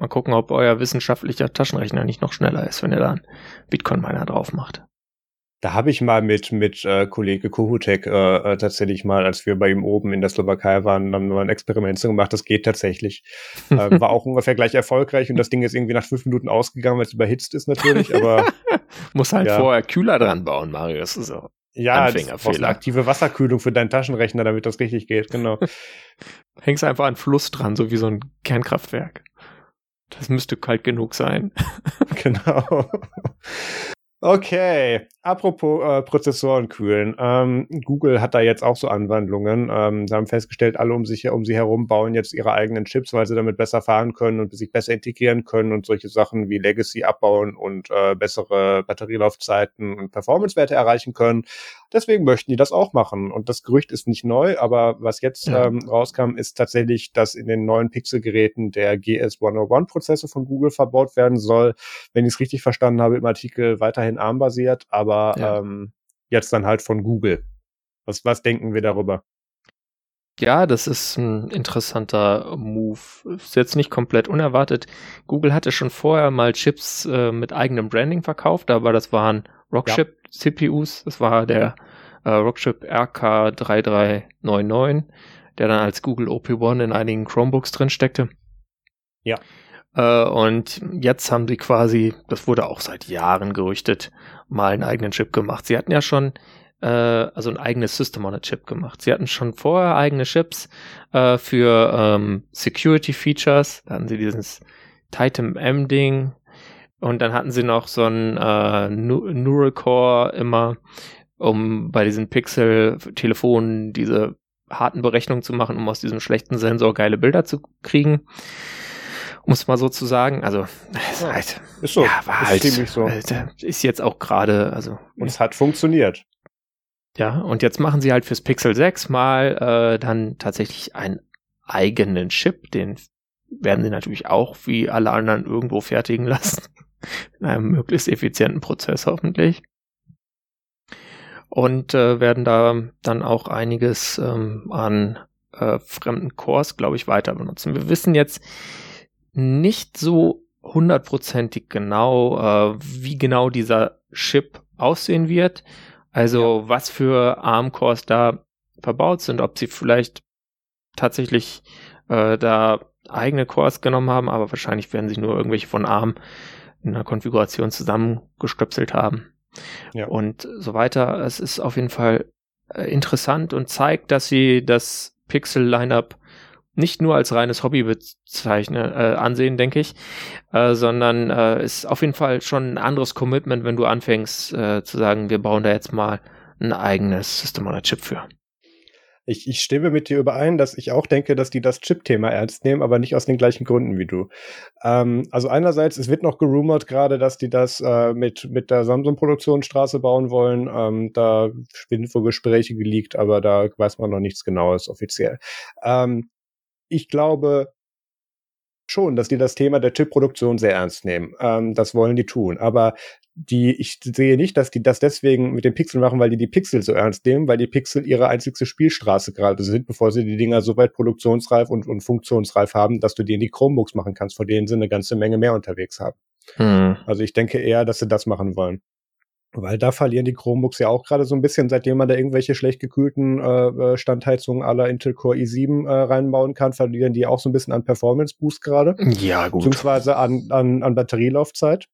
[SPEAKER 2] Mal gucken, ob euer wissenschaftlicher Taschenrechner nicht noch schneller ist, wenn ihr da einen Bitcoin-Miner drauf macht.
[SPEAKER 1] Da habe ich mal mit mit äh, Kollege Kohutek äh, äh, tatsächlich mal, als wir bei ihm oben in der Slowakei waren, dann mal ein Experiment so gemacht. Das geht tatsächlich. Äh, war auch ungefähr gleich erfolgreich und das Ding ist irgendwie nach fünf Minuten ausgegangen, weil es überhitzt ist natürlich. Aber
[SPEAKER 2] muss halt ja. vorher Kühler dran bauen, Mario. Das ist so.
[SPEAKER 1] Ja, Anfängerfehler. eine aktive Wasserkühlung für deinen Taschenrechner, damit das richtig geht. Genau.
[SPEAKER 2] Hängst einfach an Fluss dran, so wie so ein Kernkraftwerk. Das müsste kalt genug sein.
[SPEAKER 1] genau. Okay, apropos äh, Prozessoren kühlen. Ähm, Google hat da jetzt auch so Anwandlungen. Ähm, sie haben festgestellt, alle um sich um sie herum bauen jetzt ihre eigenen Chips, weil sie damit besser fahren können und sich besser integrieren können und solche Sachen wie Legacy abbauen und äh, bessere Batterielaufzeiten und Performancewerte erreichen können. Deswegen möchten die das auch machen. Und das Gerücht ist nicht neu, aber was jetzt ähm, rauskam, ist tatsächlich, dass in den neuen Pixel-Geräten der GS101-Prozessor von Google verbaut werden soll. Wenn ich es richtig verstanden habe, im Artikel weiterhin ARM-basiert, aber ja. ähm, jetzt dann halt von Google. Was, was denken wir darüber?
[SPEAKER 2] Ja, das ist ein interessanter Move. Ist jetzt nicht komplett unerwartet. Google hatte schon vorher mal Chips äh, mit eigenem Branding verkauft, aber das waren Rockchip CPUs. Das war der äh, Rockchip RK3399, der dann als Google OP1 in einigen Chromebooks drin steckte.
[SPEAKER 1] Ja.
[SPEAKER 2] Äh, und jetzt haben sie quasi, das wurde auch seit Jahren gerüchtet, mal einen eigenen Chip gemacht. Sie hatten ja schon äh, also ein eigenes System on a Chip gemacht. Sie hatten schon vorher eigene Chips äh, für ähm, Security Features. Da hatten sie dieses Titan M-Ding, und dann hatten sie noch so ein äh, Neural Core immer, um bei diesen Pixel-Telefonen diese harten Berechnungen zu machen, um aus diesem schlechten Sensor geile Bilder zu kriegen. Um es mal so zu sagen. Also, ist ja, halt,
[SPEAKER 1] ist so. Ja, war ist halt, so.
[SPEAKER 2] ist jetzt auch gerade, also.
[SPEAKER 1] Und es hat funktioniert.
[SPEAKER 2] Ja, und jetzt machen sie halt fürs Pixel 6 mal äh, dann tatsächlich einen eigenen Chip, den werden sie natürlich auch wie alle anderen irgendwo fertigen lassen in einem möglichst effizienten Prozess hoffentlich. Und äh, werden da dann auch einiges ähm, an äh, fremden Cores, glaube ich, weiter benutzen. Wir wissen jetzt nicht so hundertprozentig genau, äh, wie genau dieser Chip aussehen wird. Also ja. was für ARM-Cores da verbaut sind, ob sie vielleicht tatsächlich äh, da eigene Cores genommen haben, aber wahrscheinlich werden sie nur irgendwelche von ARM in einer Konfiguration zusammengestöpselt haben. Ja. Und so weiter. Es ist auf jeden Fall äh, interessant und zeigt, dass sie das Pixel-Lineup nicht nur als reines Hobby bezeichnen, äh, ansehen, denke ich, äh, sondern äh, ist auf jeden Fall schon ein anderes Commitment, wenn du anfängst äh, zu sagen, wir bauen da jetzt mal ein eigenes System on a Chip für.
[SPEAKER 1] Ich, ich stimme mit dir überein, dass ich auch denke, dass die das Chip-Thema ernst nehmen, aber nicht aus den gleichen Gründen wie du. Ähm, also einerseits, es wird noch gerumort gerade, dass die das äh, mit, mit der Samsung-Produktionsstraße bauen wollen. Ähm, da sind wohl Gespräche geleakt, aber da weiß man noch nichts Genaues offiziell. Ähm, ich glaube, schon, dass die das Thema der Chipproduktion sehr ernst nehmen. Ähm, das wollen die tun. Aber die, ich sehe nicht, dass die das deswegen mit den Pixeln machen, weil die die Pixel so ernst nehmen, weil die Pixel ihre einzigste Spielstraße gerade sind, bevor sie die Dinger so weit produktionsreif und, und funktionsreif haben, dass du die in die Chromebooks machen kannst, vor denen sie eine ganze Menge mehr unterwegs haben. Hm. Also ich denke eher, dass sie das machen wollen. Weil da verlieren die Chromebooks ja auch gerade so ein bisschen, seitdem man da irgendwelche schlecht gekühlten äh, äh Standheizungen aller Intel Core i7 äh, reinbauen kann, verlieren die auch so ein bisschen an Performance Boost gerade.
[SPEAKER 2] Ja, gut.
[SPEAKER 1] Beziehungsweise an, an, an Batterielaufzeit.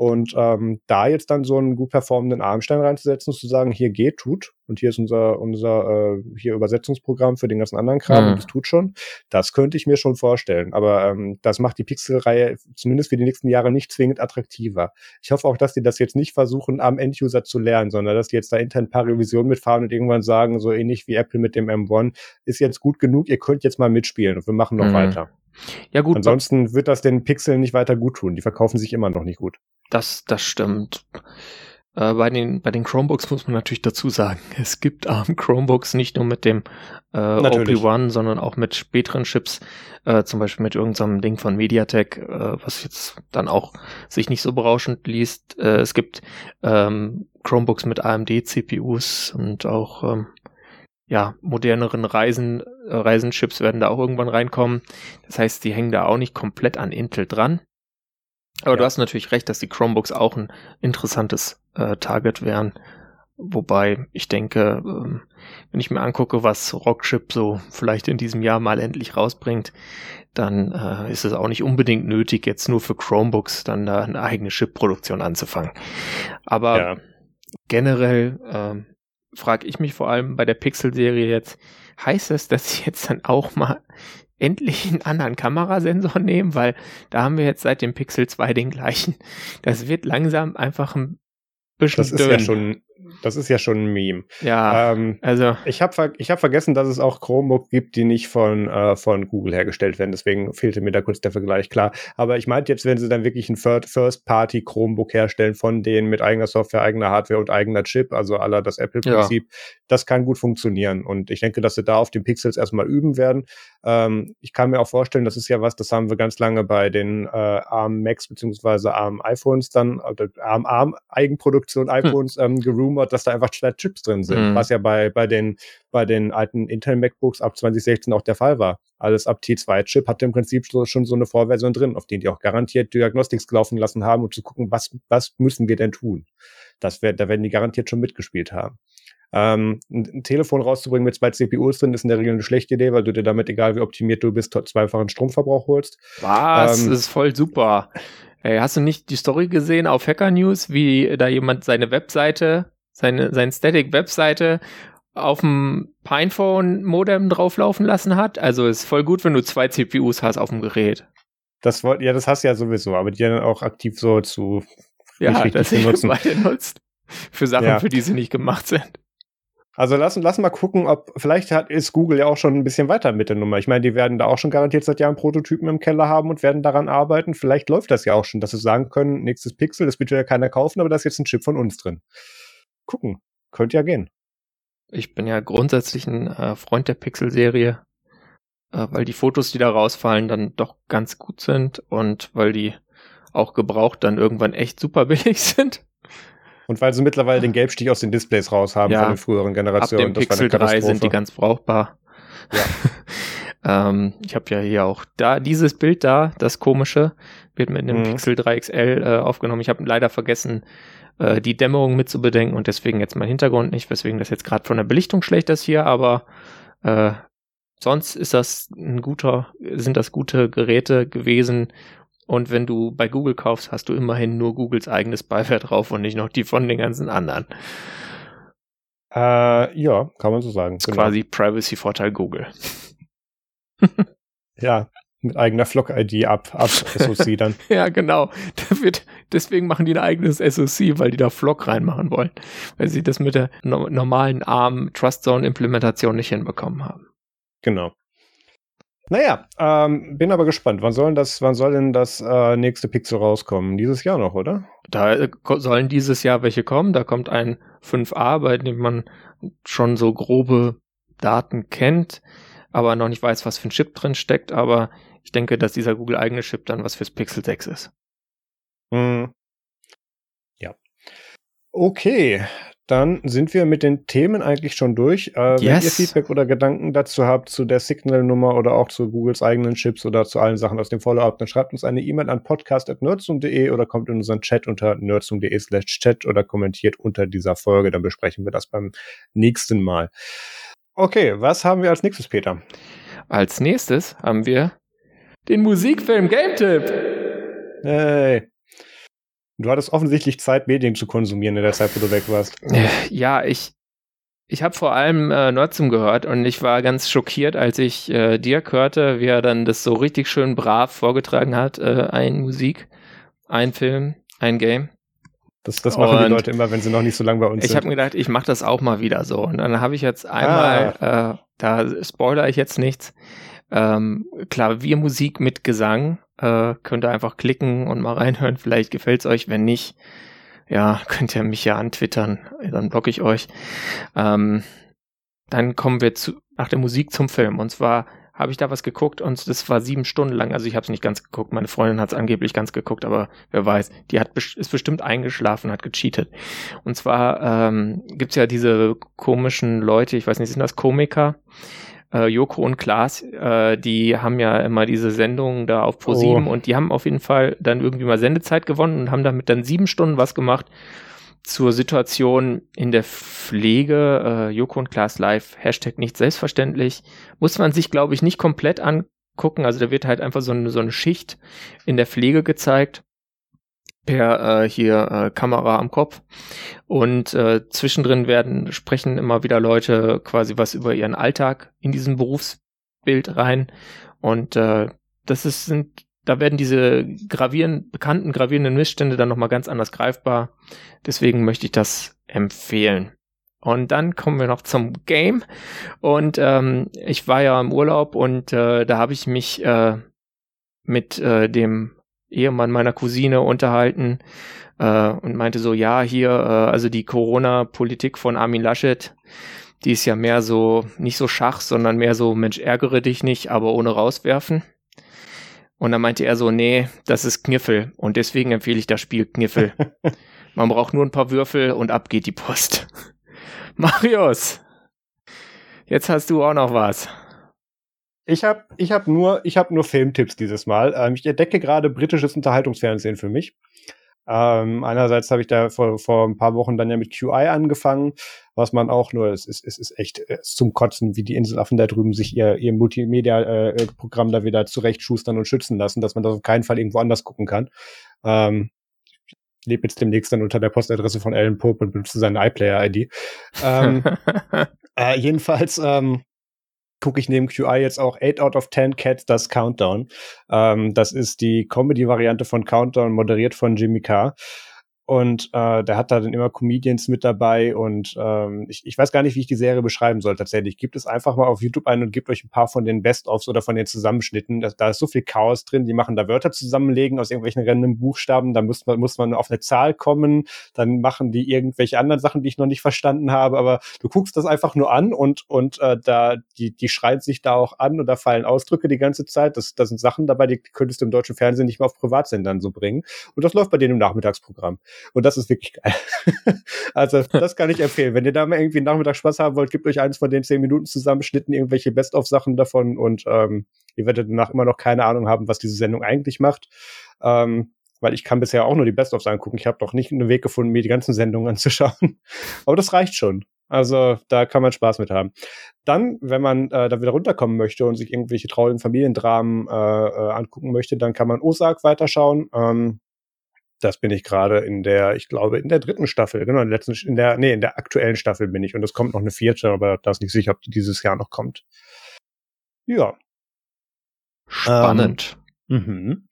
[SPEAKER 1] Und ähm, da jetzt dann so einen gut performenden Armstein reinzusetzen, zu sagen, hier geht, tut, und hier ist unser, unser äh, hier Übersetzungsprogramm für den ganzen anderen Kram mhm. und das tut schon, das könnte ich mir schon vorstellen. Aber ähm, das macht die Pixel-Reihe zumindest für die nächsten Jahre nicht zwingend attraktiver. Ich hoffe auch, dass die das jetzt nicht versuchen, am Enduser zu lernen, sondern dass die jetzt da intern ein paar Revisionen mitfahren und irgendwann sagen, so ähnlich wie Apple mit dem M1, ist jetzt gut genug, ihr könnt jetzt mal mitspielen und wir machen noch mhm. weiter. Ja, gut. Ansonsten wird das den Pixeln nicht weiter gut tun. Die verkaufen sich immer noch nicht gut.
[SPEAKER 2] Das, das stimmt. Äh, bei, den, bei den Chromebooks muss man natürlich dazu sagen, es gibt ARM Chromebooks nicht nur mit dem äh, OP1, sondern auch mit späteren Chips, äh, zum Beispiel mit irgendeinem Ding von MediaTek, äh, was jetzt dann auch sich nicht so berauschend liest. Äh, es gibt ähm, Chromebooks mit AMD-CPUs und auch ähm, ja, moderneren Reisen, äh, Reisenchips werden da auch irgendwann reinkommen. Das heißt, die hängen da auch nicht komplett an Intel dran. Aber ja. du hast natürlich recht, dass die Chromebooks auch ein interessantes äh, Target wären. Wobei ich denke, ähm, wenn ich mir angucke, was Rockchip so vielleicht in diesem Jahr mal endlich rausbringt, dann äh, ist es auch nicht unbedingt nötig, jetzt nur für Chromebooks dann da eine eigene Chip-Produktion anzufangen. Aber ja. generell äh, frage ich mich vor allem bei der Pixel-Serie jetzt, heißt das, dass sie jetzt dann auch mal endlich einen anderen Kamerasensor nehmen, weil da haben wir jetzt seit dem Pixel 2 den gleichen. Das wird langsam einfach ein bisschen
[SPEAKER 1] das ist
[SPEAKER 2] dünn.
[SPEAKER 1] ja schon, das ist ja schon ein Meme.
[SPEAKER 2] Ja,
[SPEAKER 1] Ähm,
[SPEAKER 2] also
[SPEAKER 1] ich habe ver ich hab vergessen, dass es auch Chromebook gibt, die nicht von, äh, von Google hergestellt werden. Deswegen fehlte mir da kurz der Vergleich, klar. Aber ich meinte jetzt, wenn sie dann wirklich ein First-Party Chromebook herstellen von denen mit eigener Software, eigener Hardware und eigener Chip, also aller das Apple-Prinzip, das kann gut funktionieren. Und ich denke, dass sie da auf den Pixels erstmal üben werden. Ähm, ich kann mir auch vorstellen, das ist ja was, das haben wir ganz lange bei den äh, ARM Macs beziehungsweise ARM iPhones dann, oder ARM, ARM Eigenproduktion iPhones ähm, gerumort, dass da einfach zwei Chips drin sind,
[SPEAKER 2] Mhm.
[SPEAKER 1] was ja bei, bei den bei den alten Intel MacBooks ab 2016 auch der Fall war. Alles ab T2-Chip hatte im Prinzip so, schon so eine Vorversion drin, auf denen die auch garantiert Diagnostics gelaufen lassen haben, um zu gucken, was, was müssen wir denn tun. Das wär, da werden die garantiert schon mitgespielt haben. Ähm, ein, Telefon rauszubringen mit zwei CPUs drin, ist in der Regel eine schlechte Idee, weil du dir damit, egal wie optimiert du bist, zweifachen Stromverbrauch holst.
[SPEAKER 2] Was?
[SPEAKER 1] Ähm,
[SPEAKER 2] das ist voll super. Ey, hast du nicht die Story gesehen auf Hacker News, wie da jemand seine Webseite, seine, seine Static-Webseite auf dem Pinephone-Modem drauflaufen lassen hat? Also ist voll gut, wenn du zwei CPUs hast auf dem Gerät.
[SPEAKER 1] Das wollt, ja, das hast du ja sowieso, aber die dann auch aktiv so zu
[SPEAKER 2] Ja,
[SPEAKER 1] richtig
[SPEAKER 2] dass
[SPEAKER 1] benutzen.
[SPEAKER 2] beide nutzt. Für Sachen,
[SPEAKER 1] Ja.
[SPEAKER 2] für die sie nicht gemacht sind.
[SPEAKER 1] Also lass, lass mal gucken, ob vielleicht hat, ist Google ja auch schon ein bisschen weiter mit der Nummer. Ich meine, die werden da auch schon garantiert seit Jahren Prototypen im Keller haben und werden daran arbeiten. Vielleicht läuft das ja auch schon, dass sie sagen können, nächstes Pixel, das wird ja keiner kaufen, aber da ist jetzt ein Chip von uns drin. Gucken, könnte ja gehen.
[SPEAKER 2] Ich bin ja grundsätzlich ein äh, Freund der Pixel-Serie, äh, weil die Fotos, die da rausfallen, dann doch ganz gut sind und weil die auch gebraucht dann irgendwann echt super billig sind.
[SPEAKER 1] Und weil sie mittlerweile den Gelbstich aus den Displays raus haben
[SPEAKER 2] Ja.
[SPEAKER 1] von den früheren
[SPEAKER 2] Ab
[SPEAKER 1] Generationen.
[SPEAKER 2] dem Pixel 3 sind die ganz brauchbar.
[SPEAKER 1] Ja.
[SPEAKER 2] ähm, ich habe ja hier auch da dieses Bild da, das komische, wird mit dem
[SPEAKER 1] Mhm.
[SPEAKER 2] Pixel 3 XL äh, aufgenommen. Ich habe leider vergessen, äh, die Dämmerung mitzubedenken und deswegen jetzt mein Hintergrund nicht, weswegen das jetzt gerade von der Belichtung schlecht ist hier, aber äh, sonst ist das ein guter, sind das gute Geräte gewesen. Und wenn du bei Google kaufst, hast du immerhin nur Googles eigenes Beiware drauf und nicht noch die von den ganzen anderen.
[SPEAKER 1] Äh, ja, kann man so sagen.
[SPEAKER 2] Das ist quasi Privacy-Vorteil Google.
[SPEAKER 1] Ja, mit eigener Flock-ID ab, ab SoC dann.
[SPEAKER 2] Ja, genau. Da wird, deswegen machen die ein eigenes SoC, weil die da Flock reinmachen wollen. Weil sie das mit der no normalen ARM Trust Zone Implementation nicht hinbekommen haben.
[SPEAKER 1] Genau. Naja, ähm, bin aber gespannt. Wann soll, das, wann soll denn das äh, nächste Pixel rauskommen? Dieses Jahr noch, oder?
[SPEAKER 2] Da äh, sollen dieses Jahr welche kommen. Da kommt ein 5a, bei dem man schon so grobe Daten kennt, aber noch nicht weiß, was für ein Chip drin steckt. Aber ich denke, dass dieser Google eigene Chip dann was fürs Pixel 6 ist.
[SPEAKER 1] Hm. Ja. Okay, dann sind wir mit den Themen eigentlich schon durch. Äh, Wenn ihr
[SPEAKER 2] Yes.
[SPEAKER 1] Feedback oder Gedanken dazu habt, zu der Signal-Nummer oder auch zu Googles eigenen Chips oder zu allen Sachen aus dem Follow-up, dann schreibt uns eine E-Mail an podcast.nerdsum.de oder kommt in unseren Chat unter nerdsum.de slash chat oder kommentiert unter dieser Folge. Dann besprechen wir das beim nächsten Mal. Okay, was haben wir als nächstes, Peter?
[SPEAKER 2] Als nächstes haben wir den Musikfilm Game Tipp.
[SPEAKER 1] Hey. Du hattest offensichtlich Zeit, Medien zu konsumieren in der Zeit, wo du weg warst.
[SPEAKER 2] Ja, ich, ich habe vor allem äh, Nerdsum gehört und ich war ganz schockiert, als ich äh, Dirk hörte, wie er dann das so richtig schön brav vorgetragen hat. Äh, ein Musik, ein Film, ein Game.
[SPEAKER 1] Das, das machen die
[SPEAKER 2] Und
[SPEAKER 1] Leute immer, wenn sie noch nicht so lange bei uns
[SPEAKER 2] Ich
[SPEAKER 1] sind.
[SPEAKER 2] habe mir gedacht, ich mache das auch mal wieder so. Und dann habe ich jetzt einmal,
[SPEAKER 1] Ah.
[SPEAKER 2] äh, da spoiler ich jetzt nichts, ähm, Klaviermusik mit Gesang. Äh, könnt ihr einfach klicken und mal reinhören. Vielleicht gefällt's euch. Wenn nicht, ja, könnt ihr mich ja antwittern. Dann blocke ich euch. Ähm, dann kommen wir zu, nach der Musik zum Film. Und zwar habe ich da was geguckt und das war sieben Stunden lang. Also ich habe es nicht ganz geguckt. Meine Freundin hat es angeblich ganz geguckt, aber wer weiß, die hat ist bestimmt eingeschlafen, hat gecheatet. Und zwar ähm, gibt's ja diese komischen Leute, ich weiß nicht, sind das Komiker? Äh, Joko und Klaas, äh, die haben ja immer diese Sendungen da auf ProSieben
[SPEAKER 1] Oh.
[SPEAKER 2] und die haben auf jeden Fall dann irgendwie mal Sendezeit gewonnen und haben damit dann sieben Stunden was gemacht zur Situation in der Pflege. Äh, Joko und Klaas live, Hashtag nicht selbstverständlich. Muss man sich, glaube ich, nicht komplett angucken. Also da wird halt einfach so eine, so eine Schicht in der Pflege gezeigt per äh, hier äh, Kamera am Kopf und äh, zwischendrin werden sprechen immer wieder Leute quasi was über ihren Alltag in diesem Berufsbild rein und äh, das ist sind da werden diese gravieren, bekannten gravierenden Missstände dann nochmal ganz anders greifbar. Deswegen möchte ich das empfehlen. Und dann kommen wir noch zum Game. Und ähm, ich war ja im Urlaub und äh, da habe ich mich äh, mit äh, dem Ehemann meiner Cousine unterhalten äh, und meinte so, ja, hier, äh, also die Corona-Politik von Armin Laschet, die ist ja mehr so, nicht so Schach, sondern mehr so, Mensch, ärgere dich nicht, aber ohne rauswerfen. Und dann meinte er so, nee, das ist Kniffel und deswegen empfehle ich das Spiel Kniffel. Man braucht nur ein paar Würfel und ab geht die Post. Marius, jetzt hast du auch noch was.
[SPEAKER 1] Ich habe ich hab nur, ich hab nur Filmtipps dieses Mal. Ähm, ich entdecke gerade britisches Unterhaltungsfernsehen für mich. Ähm, einerseits habe ich da vor, vor ein paar Wochen dann ja mit QI angefangen, was man auch nur, es ist, es ist echt es ist zum Kotzen, wie die Inselaffen da drüben sich ihr, ihr Multimedia-Programm äh, da wieder zurechtschustern und schützen lassen, dass man das auf keinen Fall irgendwo anders gucken kann. Ähm, ich lebe jetzt demnächst dann unter der Postadresse von Alan Pope und benutze seine iPlayer-ID. Ähm, äh, jedenfalls, ähm, gucke ich neben QI jetzt auch 8 out of 10 Cats das Countdown. Ähm, das ist die Comedy-Variante von Countdown, moderiert von Jimmy Carr. Und äh, der hat da dann immer Comedians mit dabei und ähm, ich, ich weiß gar nicht, wie ich die Serie beschreiben soll tatsächlich. Gibt es einfach mal auf YouTube ein und gebt euch ein paar von den Best-ofs oder von den Zusammenschnitten. Da, da ist so viel Chaos drin. Die machen da Wörter zusammenlegen aus irgendwelchen random Buchstaben. Da muss man, muss man auf eine Zahl kommen. Dann machen die irgendwelche anderen Sachen, die ich noch nicht verstanden habe. Aber du guckst das einfach nur an und, und äh, da, die, die schreien sich da auch an und da fallen Ausdrücke die ganze Zeit. Das, das sind Sachen dabei, die könntest du im deutschen Fernsehen nicht mal auf Privatsendern so bringen. Und das läuft bei denen im Nachmittagsprogramm. Und das ist wirklich geil. also, das kann ich empfehlen. Wenn ihr da mal irgendwie Nachmittag Spaß haben wollt, gebt euch eins von den zehn Minuten zusammenschnitten, irgendwelche Best-of-Sachen davon und ähm, ihr werdet danach immer noch keine Ahnung haben, was diese Sendung eigentlich macht. Ähm, weil ich kann bisher auch nur die Best-ofs angucken. Ich habe doch nicht einen Weg gefunden, mir die ganzen Sendungen anzuschauen. Aber das reicht schon. Also da kann man Spaß mit haben. Dann, wenn man äh, da wieder runterkommen möchte und sich irgendwelche traurigen Familiendramen äh, äh, angucken möchte, dann kann man Osag weiterschauen. Ähm, das bin ich gerade in der, ich glaube, in der dritten Staffel, genau, in der letzten, in der, nee, in der aktuellen Staffel bin ich und es kommt noch eine vierte, aber da ist nicht sicher, ob die dieses Jahr noch kommt. Ja.
[SPEAKER 2] Spannend.
[SPEAKER 1] Ähm, mhm.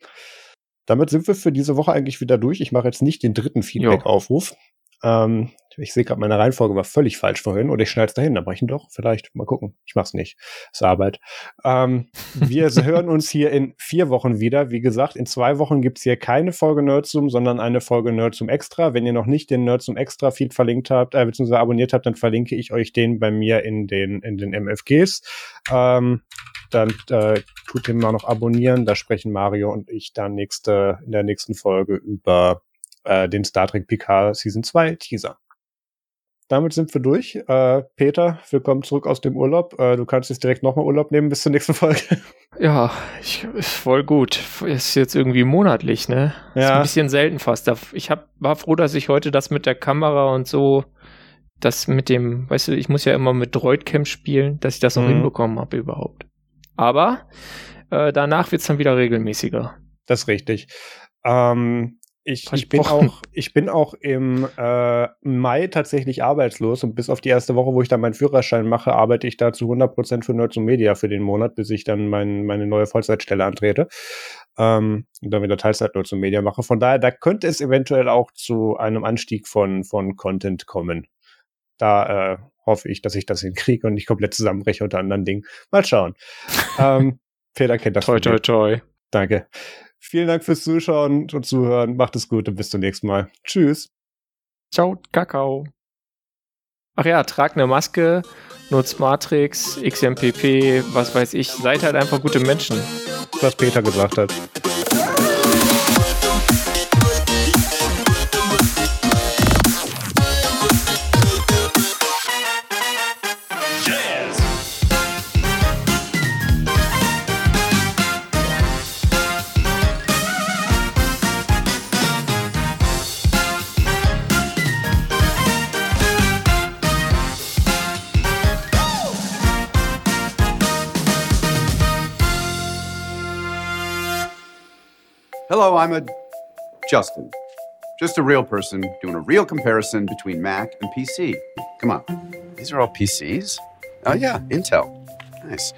[SPEAKER 1] Damit sind wir für diese Woche eigentlich wieder durch. Ich mache jetzt nicht den dritten Feedback-Aufruf. Ähm, ich sehe gerade, meine Reihenfolge war völlig falsch vorhin oder ich schneide es dahin, dann brechen doch. Vielleicht mal gucken. Ich mach's nicht. Ist Arbeit. Ähm, wir hören uns hier in vier Wochen wieder. Wie gesagt, in zwei Wochen gibt's hier keine Folge Nerdsum, sondern eine Folge Nerdsum Extra. Wenn ihr noch nicht den Nerdsum Extra Feed verlinkt habt, äh, beziehungsweise abonniert habt, dann verlinke ich euch den bei mir in den, in den MFGs. Ähm, dann äh, tut ihn mal noch abonnieren. Da sprechen Mario und ich dann nächste, in der nächsten Folge über äh, den Star Trek PK Season 2 Teaser. Damit sind wir durch. Äh, Peter, willkommen zurück aus dem Urlaub. Äh, du kannst jetzt direkt nochmal Urlaub nehmen bis zur nächsten Folge.
[SPEAKER 2] Ja, ich, ist voll gut. Ist jetzt irgendwie monatlich, ne? Ja. Ist ein bisschen selten fast. Ich hab, war froh, dass ich heute das mit der Kamera und so, das mit dem, weißt du, ich muss ja immer mit Droidcam spielen, dass ich das noch mhm. hinbekommen habe überhaupt. Aber äh, danach wird's dann wieder regelmäßiger.
[SPEAKER 1] Das ist richtig. Ähm, ich, ich, bin auch, ich bin auch im äh, Mai tatsächlich arbeitslos und bis auf die erste Woche, wo ich dann meinen Führerschein mache, arbeite ich da zu 100% für Nerds und Media für den Monat, bis ich dann mein, meine neue Vollzeitstelle antrete ähm, und dann wieder Teilzeit Nerds und Media mache. Von daher, da könnte es eventuell auch zu einem Anstieg von, von Content kommen. Da äh, hoffe ich, dass ich das hinkriege und nicht komplett zusammenbreche unter anderen Dingen. Mal schauen. ähm, Peter kennt das.
[SPEAKER 2] Toi, toi, toi.
[SPEAKER 1] Danke. Vielen Dank fürs Zuschauen und Zuhören. Macht es gut und bis zum nächsten Mal. Tschüss.
[SPEAKER 2] Ciao, Kakao. Ach ja, trag eine Maske, nutzt Matrix, XMPP, was weiß ich. Seid halt einfach gute Menschen.
[SPEAKER 1] Was Peter gesagt hat.
[SPEAKER 3] I'm a Justin. Just a real person doing a real comparison between Mac and PC. Come on. These are all PCs? Oh, yeah, Intel. Nice.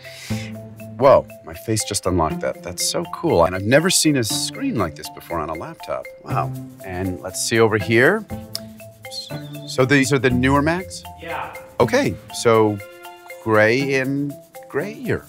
[SPEAKER 3] Whoa, my face just unlocked that. That's so cool. And I've never seen a screen like this before on a laptop. Wow. And let's see over here. So these are the newer Macs?
[SPEAKER 2] Yeah.
[SPEAKER 3] Okay, so gray and grayer.